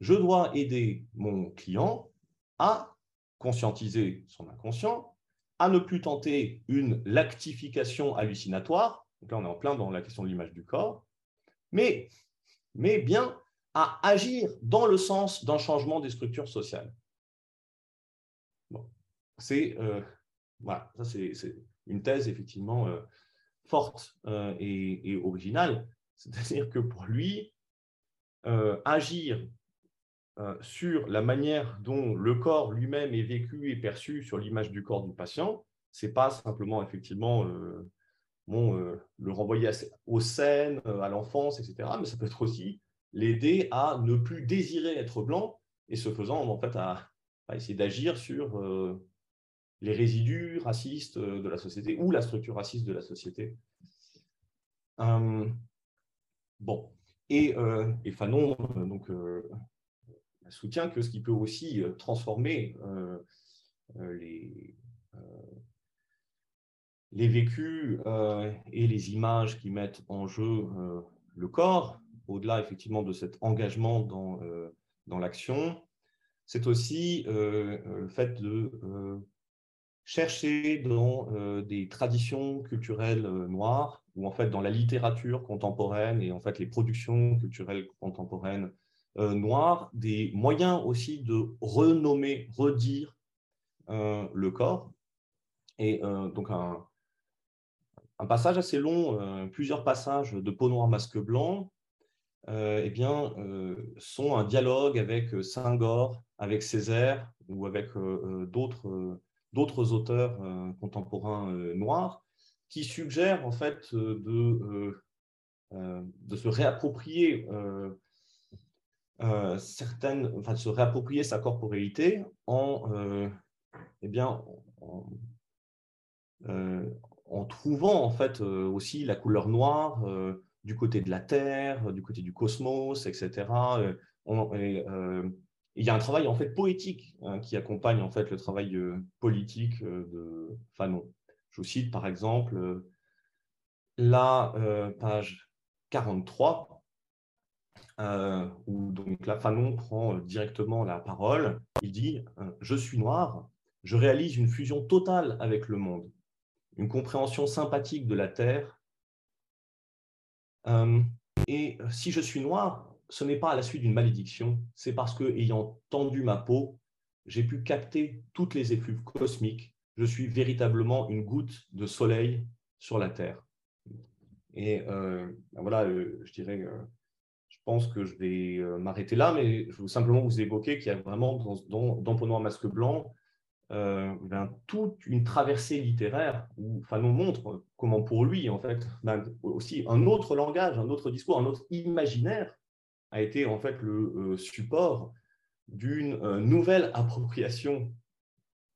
je dois aider mon client à conscientiser son inconscient, à ne plus tenter une lactification hallucinatoire, donc là on est en plein dans la question de l'image du corps, mais, mais bien à agir dans le sens d'un changement des structures sociales. Bon. C'est euh, voilà, une thèse effectivement euh, forte euh, et, originale. C'est-à-dire que pour lui, agir sur la manière dont le corps lui-même est vécu et perçu sur l'image du corps du patient, c'est pas simplement effectivement bon, le renvoyer aux scènes, à l'enfance, etc. Mais ça peut être aussi l'aider à ne plus désirer être blanc et ce faisant, en fait, à, essayer d'agir sur euh, les résidus racistes de la société ou la structure raciste de la société. Hum, et, euh, et Fanon euh, soutient que ce qui peut aussi transformer les vécus et les images qui mettent en jeu le corps, au-delà effectivement de cet engagement dans, euh, dans l'action, c'est aussi euh, euh, le fait de chercher dans des traditions culturelles noires, ou en fait dans la littérature contemporaine et en fait les productions culturelles contemporaines noires, des moyens aussi de renommer, redire le corps. Et donc un, un passage assez long, plusieurs passages de Peau noire, masque blanc, eh bien, euh, sont un dialogue avec euh, Senghor, avec Césaire ou avec d'autres auteurs contemporains noirs qui suggèrent en fait de, se réapproprier certaines, enfin, se réapproprier sa corporalité en, eh bien, en, trouvant en fait aussi la couleur noire du côté de la Terre, du côté du cosmos, etc. Euh, euh, il y a un travail en fait poétique hein, qui accompagne en fait le travail euh, politique de Fanon. Je vous cite par exemple la page 43 où donc là Fanon prend directement la parole. Il dit Je suis noir, je réalise une fusion totale avec le monde, une compréhension sympathique de la Terre euh, et euh, si je suis noir, ce n'est pas à la suite d'une malédiction, c'est parce que, ayant tendu ma peau, j'ai pu capter toutes les effluves cosmiques. Je suis véritablement une goutte de soleil sur la Terre. Et euh, ben voilà, je dirais, je pense que je vais m'arrêter là, mais je veux simplement vous évoquer qu'il y a vraiment dans, dans, dans Noir Masque Blanc euh, ben, toute une traversée littéraire où Fanon montre comment pour lui, en fait, ben, aussi un autre langage, un autre discours, un autre imaginaire a été en fait le euh, support d'une euh, nouvelle appropriation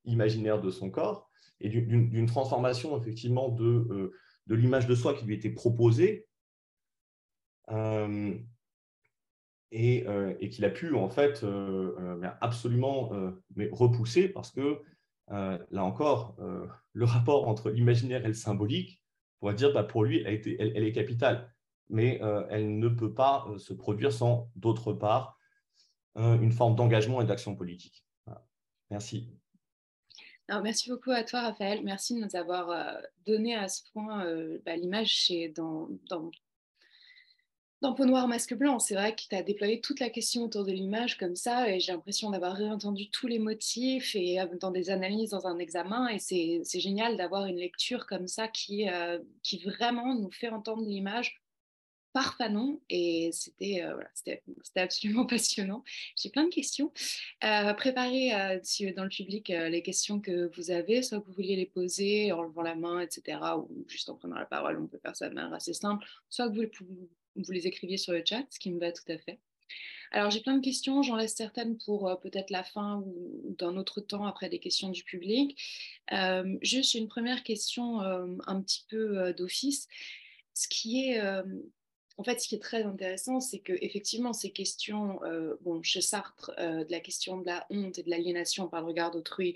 imaginaire de son corps et d'une transformation effectivement de, de l'image de soi qui lui était proposée et, euh, et qu'il a pu en fait euh, euh, absolument mais repousser parce que là encore, le rapport entre l'imaginaire et le symbolique, on va dire bah, pour lui, elle, est capitale, mais elle ne peut pas se produire sans, d'autre part, une forme d'engagement et d'action politique. Merci. Merci beaucoup à toi, Raphaël. Merci de nous avoir donné à ce point bah, l'image dans, dans dans Peau noire, masque blanc, c'est vrai que tu as déployé toute la question autour de l'image comme ça, et j'ai l'impression d'avoir réentendu tous les motifs et euh, dans des analyses, dans un examen, et c'est génial d'avoir une lecture comme ça qui, euh, qui vraiment nous fait entendre l'image par Fanon, et c'était euh, voilà, absolument passionnant. J'ai plein de questions. préparez dans le public les questions que vous avez, soit que vous vouliez les poser en levant la main, etc., ou juste en prenant la parole, on peut faire ça de manière assez simple, soit que vous, vous les écriviez sur le chat, ce qui me va tout à fait. Alors j'ai plein de questions, j'en laisse certaines pour euh, peut-être la fin ou, d'un autre temps après des questions du public. Euh, juste une première question euh, un petit peu d'office. Ce qui est en fait, ce qui est très intéressant, c'est que effectivement ces questions, bon, chez Sartre, de la question de la honte et de l'aliénation par le regard d'autrui,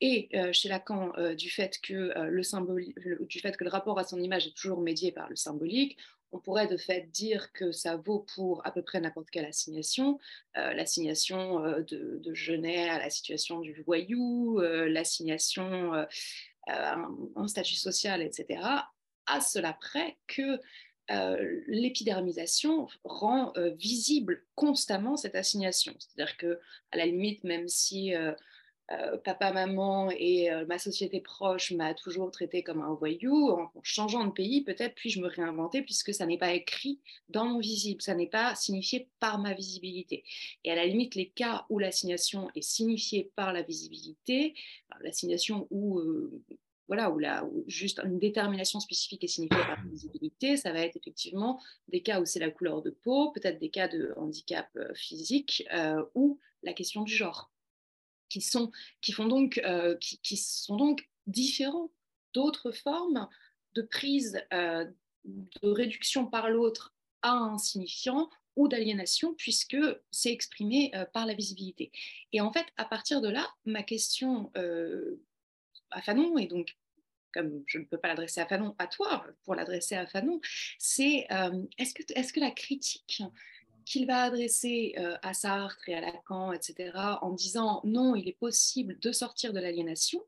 et chez Lacan du fait que le du fait que le rapport à son image est toujours médié par le symbolique, on pourrait de fait dire que ça vaut pour à peu près n'importe quelle assignation, l'assignation de, de, Genet à la situation du voyou, l'assignation à un, statut social, etc. À cela près que l'épidermisation rend visible constamment cette assignation. C'est-à-dire que, à la limite, même si euh, papa, maman et euh, ma société proche m'a toujours traité comme un voyou. En, changeant de pays, peut-être puis-je me réinventer puisque ça n'est pas écrit dans mon visible, ça n'est pas signifié par ma visibilité. Et à la limite, les cas où l'assignation est signifiée par la visibilité, l'assignation où euh, voilà, où, la, juste une détermination spécifique est signifiée par la visibilité, ça va être effectivement des cas où c'est la couleur de peau, peut-être des cas de handicap physique ou la question du genre qui sont, qui font donc, euh, qui, sont donc différents d'autres formes de prise euh, de réduction par l'autre à un signifiant ou d'aliénation, puisque c'est exprimé euh, par la visibilité. Et en fait, à partir de là, ma question à Fanon, et donc comme je ne peux pas l'adresser à Fanon, à toi, pour l'adresser à Fanon, c'est est-ce que, est -ce que la critique qu'il va adresser euh, à Sartre et à Lacan, etc., en disant non, il est possible de sortir de l'aliénation,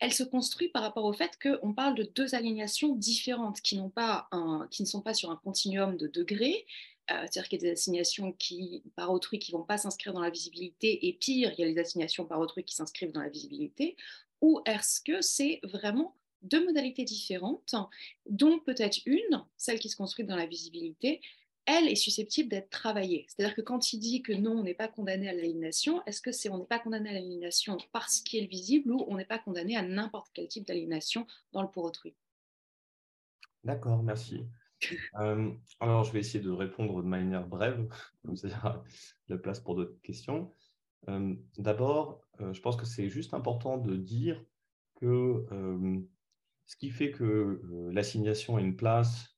elle se construit par rapport au fait qu'on parle de deux aliénations différentes qui, pas qui, ne sont pas sur un continuum de degrés, euh, c'est-à-dire qu'il y a des assignations qui, par autrui qui ne vont pas s'inscrire dans la visibilité, et pire, il y a les assignations par autrui qui s'inscrivent dans la visibilité, ou est-ce que c'est vraiment deux modalités différentes, dont peut-être une, celle qui se construit dans la visibilité, elle est susceptible d'être travaillée. C'est-à-dire que quand il dit que non, on n'est pas condamné à l'aliénation, est-ce que c'est on n'est pas condamné à l'aliénation parce qu'il est visible ou on n'est pas condamné à n'importe quel type d'aliénation dans le pour autrui? D'accord, merci. Euh, alors, je vais essayer de répondre de manière brève, comme ça aura la place pour d'autres questions. Euh, d'abord, euh, je pense que c'est juste important de dire que ce qui fait que l'assignation a une place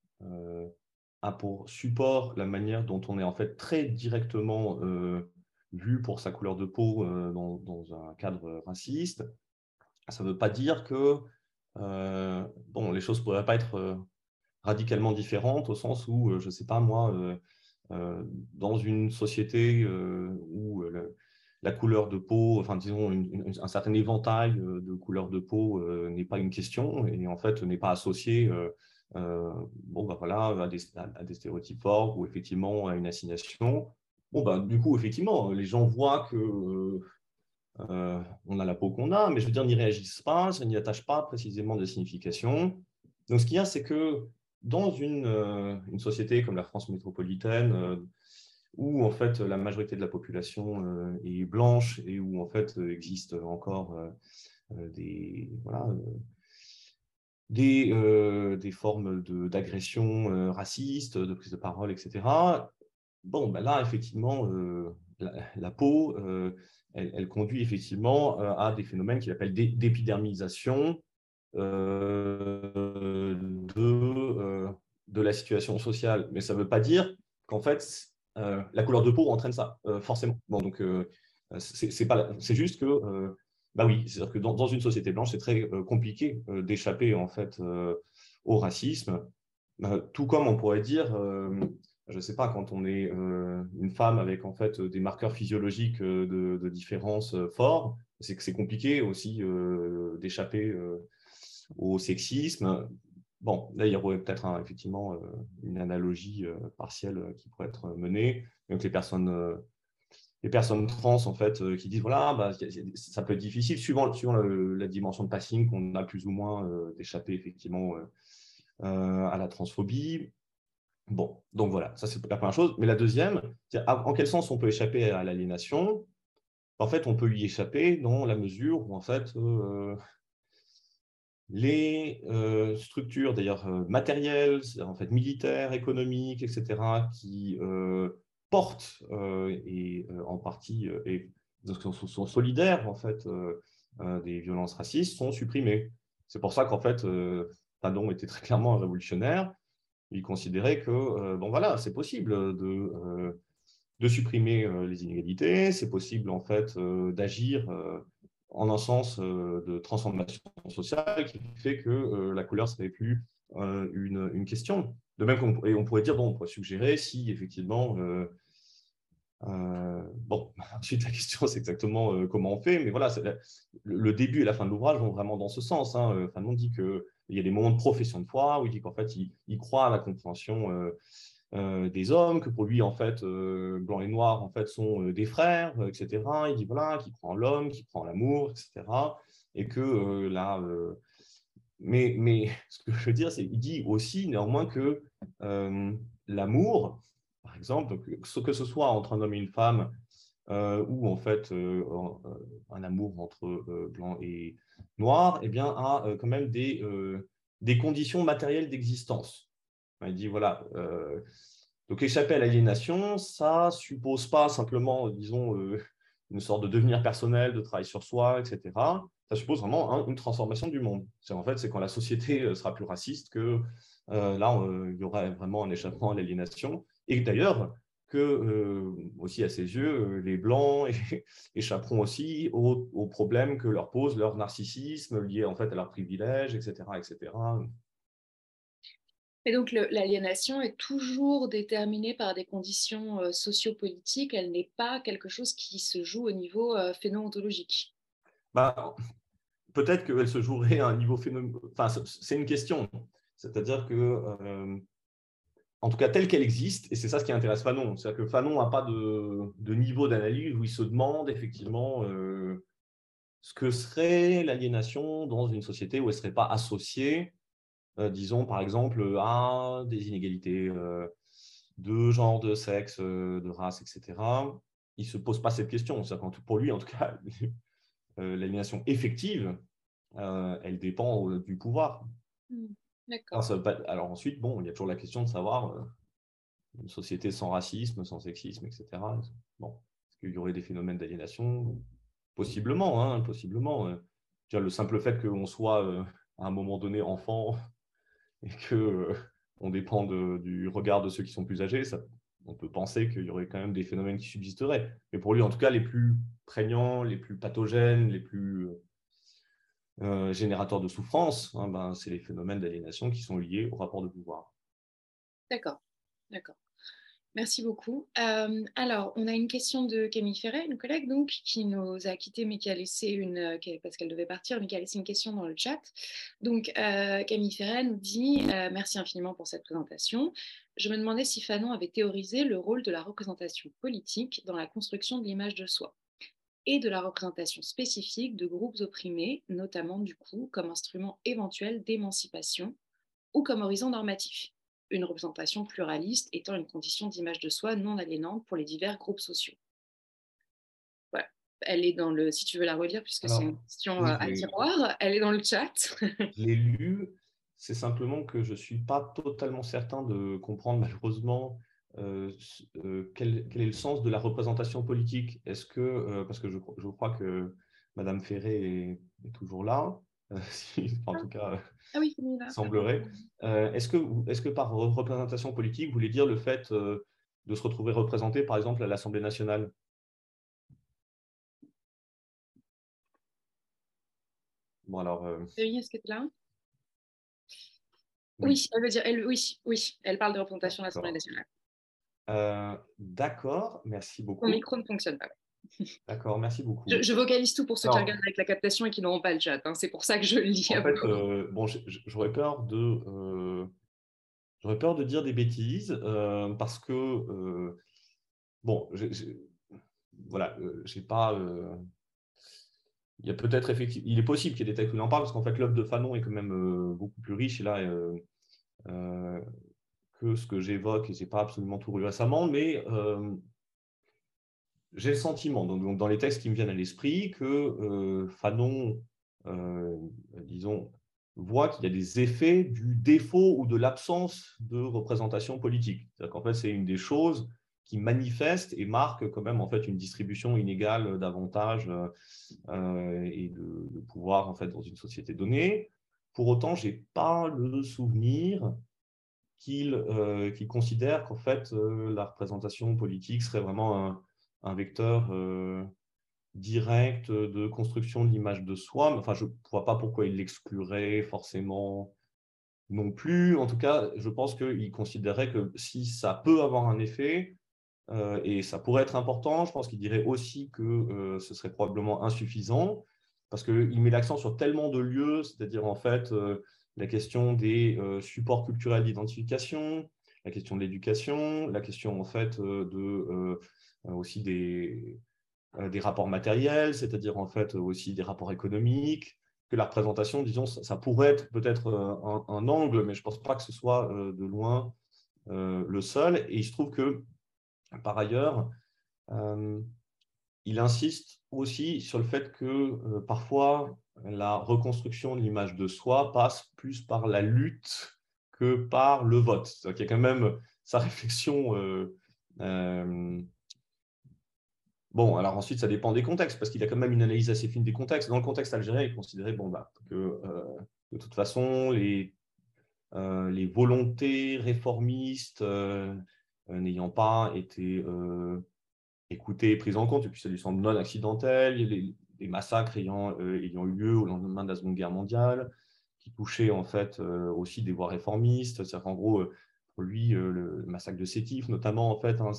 a pour support la manière dont on est en fait très directement euh, vu pour sa couleur de peau euh, dans, un cadre raciste, ça ne veut pas dire que euh, bon, les choses ne pourraient pas être radicalement différentes au sens où, je ne sais pas moi, dans une société où la couleur de peau, enfin disons un certain éventail de couleurs de peau n'est pas une question et en fait n'est pas associé bon, bah voilà, à des, stéréotypes forts ou effectivement à une assignation. Bon, bah, du coup, effectivement, les gens voient que euh, on a la peau qu'on a, mais je veux dire, n'y réagissent pas, ça n'y attache pas précisément de signification. Donc, ce qu'il y a, c'est que dans une, euh, une, société comme la France métropolitaine, où en fait la majorité de la population est blanche et où en fait existe encore des, voilà, des, euh, des formes d'agression euh, raciste, de prise de parole, etc. Bon, ben là, effectivement, euh, la, peau, elle, conduit effectivement à des phénomènes qu'il appelle d'épidermisation de, de la situation sociale. Mais ça ne veut pas dire qu'en fait, la couleur de peau entraîne ça, forcément. Bon, donc, c'est juste que bah oui, c'est-à-dire que dans, une société blanche, c'est très euh, compliqué euh, d'échapper en fait euh, au racisme. tout comme on pourrait dire, je ne sais pas, quand on est une femme avec en fait des marqueurs physiologiques de, de différence forts, c'est que c'est compliqué aussi d'échapper au sexisme. Bon, là, il y aurait peut-être effectivement une analogie partielle qui pourrait être menée. Donc, les personnes les personnes trans en fait euh, qui disent voilà bah, ça peut être difficile suivant, la dimension de passing qu'on a plus ou moins euh, d'échapper effectivement euh, à la transphobie. Bon, donc voilà, ça c'est la première chose. Mais la deuxième, en quel sens on peut échapper à l'aliénation? En fait, on peut y échapper dans la mesure où en fait les structures d'ailleurs matérielles, en fait militaires, économiques, etc., qui portent euh, et euh, en partie euh, et sont, solidaires en fait des violences racistes sont supprimées. C'est pour ça qu'en fait Padon était très clairement un révolutionnaire. Il considérait que bon voilà c'est possible de de supprimer les inégalités, c'est possible en fait d'agir en un sens de transformation sociale qui fait que la couleur serait plus une, question. De même qu'on on pourrait dire, bon, on pourrait suggérer si effectivement bon, ensuite, la question, c'est exactement euh, comment on fait. Mais voilà, le, début et la fin de l'ouvrage vont vraiment dans ce sens. Hein. Euh, Fanon dit qu'il y a des moments de profession de foi où il dit qu'en fait, il, croit à la compréhension des hommes, que pour lui, en fait, blanc et noir, en fait, sont des frères, etc. Il dit voilà, qu'il croit en l'homme, qu'il croit en l'amour, etc. Et que là. mais, mais ce que je veux dire, c'est qu'il dit aussi néanmoins que l'amour, par exemple, que ce soit entre un homme et une femme, euh, ou en fait euh, euh, un amour entre blanc et noir, eh bien, a quand même des, des conditions matérielles d'existence. Il dit, voilà, donc échapper à l'aliénation, ça suppose pas simplement, disons, une sorte de devenir personnel, de travail sur soi, etc. Ça suppose vraiment une transformation du monde. En fait, c'est quand la société sera plus raciste que là, il y aura vraiment un échappement à l'aliénation. Et d'ailleurs, que euh, aussi à ses yeux, euh, les Blancs échapperont aussi aux, problèmes que leur pose leur narcissisme lié en fait à leurs privilèges, etc. etc. Et donc l'aliénation est toujours déterminée par des conditions euh, sociopolitiques, elle n'est pas quelque chose qui se joue au niveau phénoménologique. Bah, Peut-être qu'elle se jouerait à un niveau phénoménologique. Enfin, c'est une question. C'est-à-dire que en tout cas telle qu'elle existe, et c'est ça ce qui intéresse Fanon. C'est-à-dire que Fanon n'a pas de, niveau d'analyse où il se demande effectivement euh, ce que serait l'aliénation dans une société où elle ne serait pas associée, euh, disons par exemple, à des inégalités euh, de genre, de sexe, de race, etc. Il ne se pose pas cette question. Pour lui, en tout cas, l'aliénation effective, elle dépend du pouvoir. Alors, ensuite, bon, il y a toujours la question de savoir euh, une société sans racisme, sans sexisme, etc. Bon, est-ce qu'il y aurait des phénomènes d'aliénation? Possiblement, hein, possiblement. Euh. le simple fait qu'on soit euh, à un moment donné enfant et que on dépend du regard de ceux qui sont plus âgés, ça, on peut penser qu'il y aurait quand même des phénomènes qui subsisteraient. Mais pour lui, en tout cas, les plus prégnants, les plus pathogènes, les plus euh, générateurs de souffrance, hein, ben, c'est les phénomènes d'aliénation qui sont liés au rapport de pouvoir. D'accord, d'accord. Merci beaucoup. Euh, alors, on a une question de Camille Ferret, une collègue donc, qui nous a quitté, mais qui a laissé une, parce qu'elle devait partir, mais qui a laissé une question dans le chat. Donc, euh, Camille Ferret nous dit Merci infiniment pour cette présentation. Je me demandais si Fanon avait théorisé le rôle de la représentation politique dans la construction de l'image de soi et de la représentation spécifique de groupes opprimés, notamment du coup comme instrument éventuel d'émancipation ou comme horizon normatif, une représentation pluraliste étant une condition d'image de soi non aliénante pour les divers groupes sociaux. Voilà. Elle est dans le, si tu veux la relire, puisque c'est une question euh, à tiroir, elle est dans le chat. je l'ai lu, c'est simplement que je ne suis pas totalement certain de comprendre malheureusement euh, euh, quel, est le sens de la représentation politique? Est-ce que, euh, parce que je, crois que Madame Ferré est, toujours là, en tout cas, ah oui, semblerait. est-ce que, est que par représentation politique, vous voulez dire le fait de se retrouver représenté, par exemple, à l'Assemblée nationale? Bon, alors. est-ce que tu es là oui. elle veut dire, elle, oui, oui, elle parle de représentation à l'Assemblée nationale. Euh, d'accord, merci beaucoup. Mon micro ne fonctionne pas. D'accord, merci beaucoup. Je, vocalise tout pour ceux qui regardent avec la captation et qui n'auront pas le chat. Hein. C'est pour ça que je le lis. En fait, euh, bon, j'aurais peur de, euh, j'aurais peur de dire des bêtises parce que bon, voilà, j'ai pas. il y a peut-être effectivement, il est possible qu'il y ait des textes qui en parlent parce qu'en fait l'œuvre de Fanon est quand même beaucoup plus riche et là que ce que j'évoque, et je n'ai pas absolument tout lu récemment, mais euh, j'ai le sentiment, donc, dans les textes qui me viennent à l'esprit, que euh, Fanon, euh, disons, voit qu'il y a des effets du défaut ou de l'absence de représentation politique. C'est-à-dire qu'en fait, c'est une des choses qui manifeste et marque quand même en fait une distribution inégale d'avantages et de, de, pouvoir en fait dans une société donnée. Pour autant, j'ai pas le souvenir qu'il euh, considère qu'en fait, euh, la représentation politique serait vraiment un, vecteur euh, direct de construction de l'image de soi. Enfin, je ne vois pas pourquoi il l'exclurait forcément. non plus. En tout cas, je pense qu'il considérait que si ça peut avoir un effet, et ça pourrait être important, je pense qu'il dirait aussi que ce serait probablement insuffisant, parce qu'il met l'accent sur tellement de lieux, c'est-à-dire en fait la question des supports culturels d'identification, la question de l'éducation, la question en fait de, aussi des, des rapports matériels, c'est-à-dire en fait aussi des rapports économiques, que la représentation, disons, ça, pourrait être peut-être un, un, angle, mais je ne pense pas que ce soit de loin le seul. Et il se trouve que par ailleurs, euh, il insiste aussi sur le fait que euh, parfois la reconstruction de l'image de soi passe plus par la lutte que par le vote. Il y a quand même sa réflexion. Euh, bon, alors ensuite, ça dépend des contextes, parce qu'il a quand même une analyse assez fine des contextes. Dans le contexte algérien, il considérait bon, bah, que de toute façon, les, volontés réformistes euh, n'ayant pas été euh, écoutées et prises en compte, et puis ça lui semble non accidentel, les massacres ayant, euh, ayant eu lieu au lendemain de la Seconde Guerre mondiale, qui touchaient en fait aussi des voies réformistes. C'est-à-dire gros, pour lui, le massacre de Sétif, notamment, en fait, hein,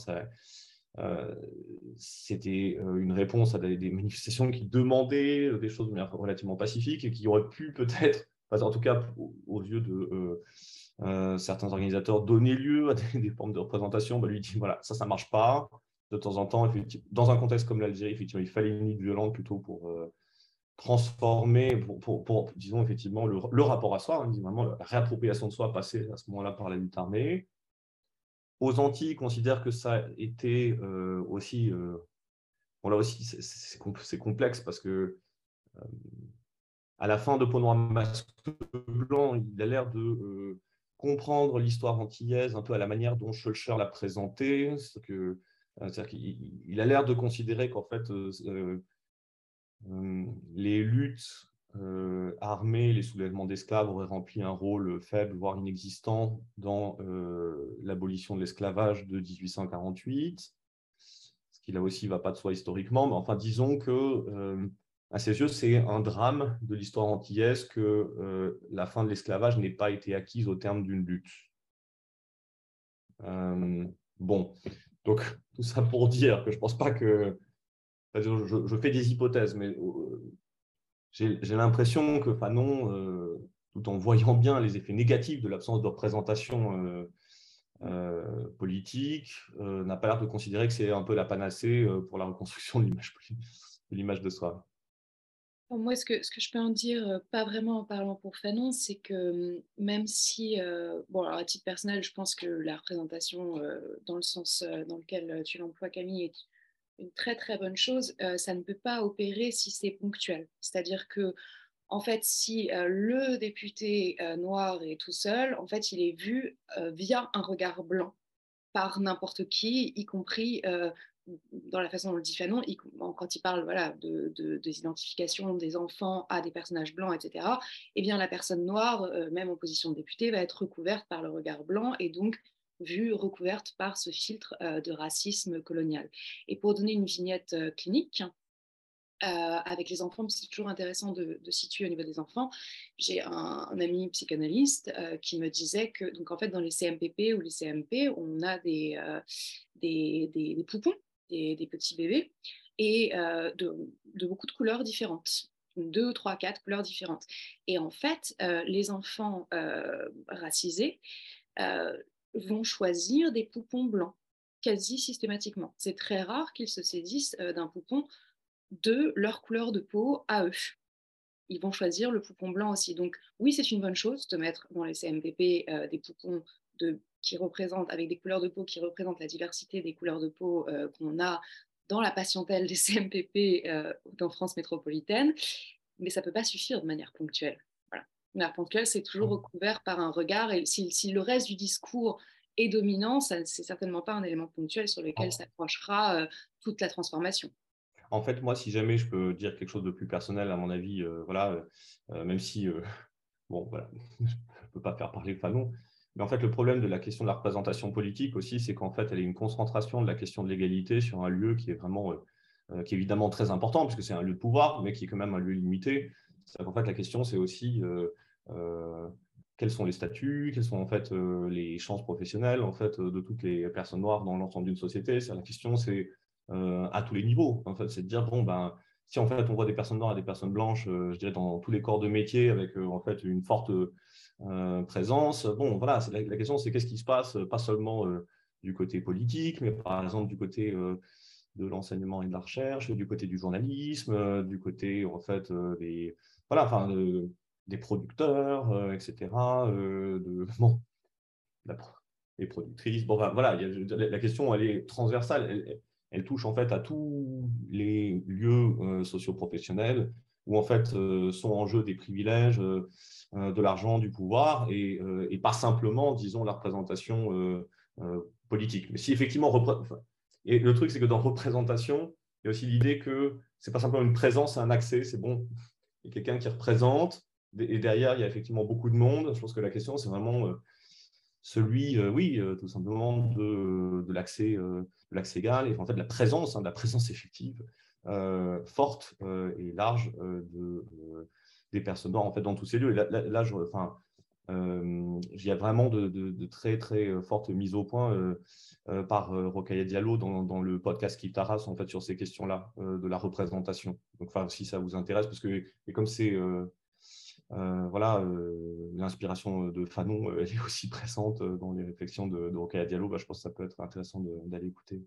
c'était une réponse à des, manifestations qui demandaient des choses relativement pacifiques et qui auraient pu peut-être, en tout cas aux yeux de, euh, certains organisateurs donnaient lieu à des, formes de représentation, bah, lui dit voilà, ça, ça marche pas. De temps en temps, dans un contexte comme l'Algérie, effectivement, il fallait une lutte violente plutôt pour euh, transformer, pour, disons, effectivement, le, rapport à soi, hein, la réappropriation de soi passée à ce moment-là par la lutte armée. Aux Antilles, ils considèrent que ça était euh, aussi, bon là aussi, c'est complexe parce que à la fin de Peau masque blanc, il a l'air de comprendre l'histoire antillaise un peu à la manière dont Schulcher l'a présentée. Que, euh, il, a l'air de considérer qu'en fait, euh, euh, les luttes armées, les soulèvements d'esclaves auraient rempli un rôle faible, voire inexistant, dans l'abolition de l'esclavage de 1848 ce qui là aussi ne va pas de soi historiquement, mais enfin disons que à ses yeux, c'est un drame de l'histoire antillaise que euh, la fin de l'esclavage n'ait pas été acquise au terme d'une lutte. Euh, bon, donc tout ça pour dire que je ne pense pas que... Je, fais des hypothèses, mais euh, j'ai l'impression que Fanon, tout en voyant bien les effets négatifs de l'absence de représentation politique, n'a pas l'air de considérer que c'est un peu la panacée pour la reconstruction de l'image de soi. Moi, ce que, ce que je peux en dire, pas vraiment en parlant pour Fanon, c'est que même si, bon, à titre personnel, je pense que la représentation dans le sens dans lequel tu l'emploies, Camille, est une très très bonne chose, ça ne peut pas opérer si c'est ponctuel. C'est-à-dire que, en fait, si le député noir est tout seul, en fait, il est vu via un regard blanc par n'importe qui, y compris dans la façon dont le dit Fanon, quand il parle voilà, de, des identifications des enfants à des personnages blancs, etc., eh bien, la personne noire, euh, même en position de député, va être recouverte par le regard blanc et donc vue recouverte par ce filtre euh, de racisme colonial. Et pour donner une vignette euh, clinique, avec les enfants, c'est toujours intéressant de, situer au niveau des enfants. J'ai un, ami psychanalyste qui me disait que, donc en fait, dans les CMPP ou les CMP, on a des, des, des poupons des, petits bébés, et euh, de, beaucoup de couleurs différentes deux, trois, quatre couleurs différentes. Et en fait, euh, les enfants euh, racisés vont choisir des poupons blancs quasi systématiquement. C'est très rare qu'ils se saisissent d'un poupon de leur couleur de peau à eux. Ils vont choisir le poupon blanc aussi. Donc oui, c'est une bonne chose de mettre dans les CMPP des poupons de qui représente, avec des couleurs de peau qui représentent la diversité des couleurs de peau euh, qu'on a dans la patientèle des CMPP euh, dans France métropolitaine, mais ça ne peut pas suffire de manière ponctuelle. Voilà. De manière ponctuelle, c'est toujours mmh. recouvert par un regard, et si, si le reste du discours est dominant, ce n'est certainement pas un élément ponctuel sur lequel s'approchera euh, toute la transformation. En fait, moi, si jamais je peux dire quelque chose de plus personnel, à mon avis, voilà, même si, bon, voilà, je ne peux pas faire parler Fanon, mais en fait, le problème de la question de la représentation politique aussi, c'est qu'en fait, elle est une concentration de la question de l'égalité sur un lieu qui est vraiment, euh, euh, qui est évidemment très important, puisque c'est un lieu de pouvoir, mais qui est quand même un lieu limité. C'est qu'en fait, la question, c'est aussi euh, quels sont les statuts, quelles sont en fait les chances professionnelles en fait de toutes les personnes noires dans l'ensemble d'une société. La question, c'est à tous les niveaux. En fait, c'est de dire bon ben si en fait on voit des personnes noires et des personnes blanches, je dirais dans tous les corps de métier avec en fait une forte présence. Bon, voilà, la, question, c'est qu'est-ce qui se passe, pas seulement du côté politique, mais par exemple du côté de l'enseignement et de la recherche, du côté du journalisme, euh, du côté en fait euh, des voilà, enfin des producteurs, euh, etc. de bon, les productrices. Bon, voilà, la question elle est transversale. Elle, touche en fait à tous les lieux socio-professionnels où en fait sont en jeu des privilèges, de l'argent, du pouvoir et, pas simplement, disons, la représentation politique. Mais si effectivement et le truc, c'est que dans représentation, il y a aussi l'idée que ce n'est pas simplement une présence, un accès, c'est bon, il y a quelqu'un qui représente, et derrière, il y a effectivement beaucoup de monde. Je pense que la question, c'est vraiment euh, celui, euh, oui, euh, tout simplement de, de l'accès égal, et en fait de la présence, hein, de la présence effective, forte et large de, des personnes en fait, dans tous ces lieux. Là, enfin, il y a vraiment de, très très fortes mises au point euh, par Rokaya Diallo dans, le podcast qui Taras en fait sur ces questions-là de la représentation. Donc, enfin, si ça vous intéresse, parce que et comme c'est voilà, l'inspiration de Fanon, elle est aussi présente dans les réflexions de, de Diallo. Bah, je pense que ça peut être intéressant d'aller écouter.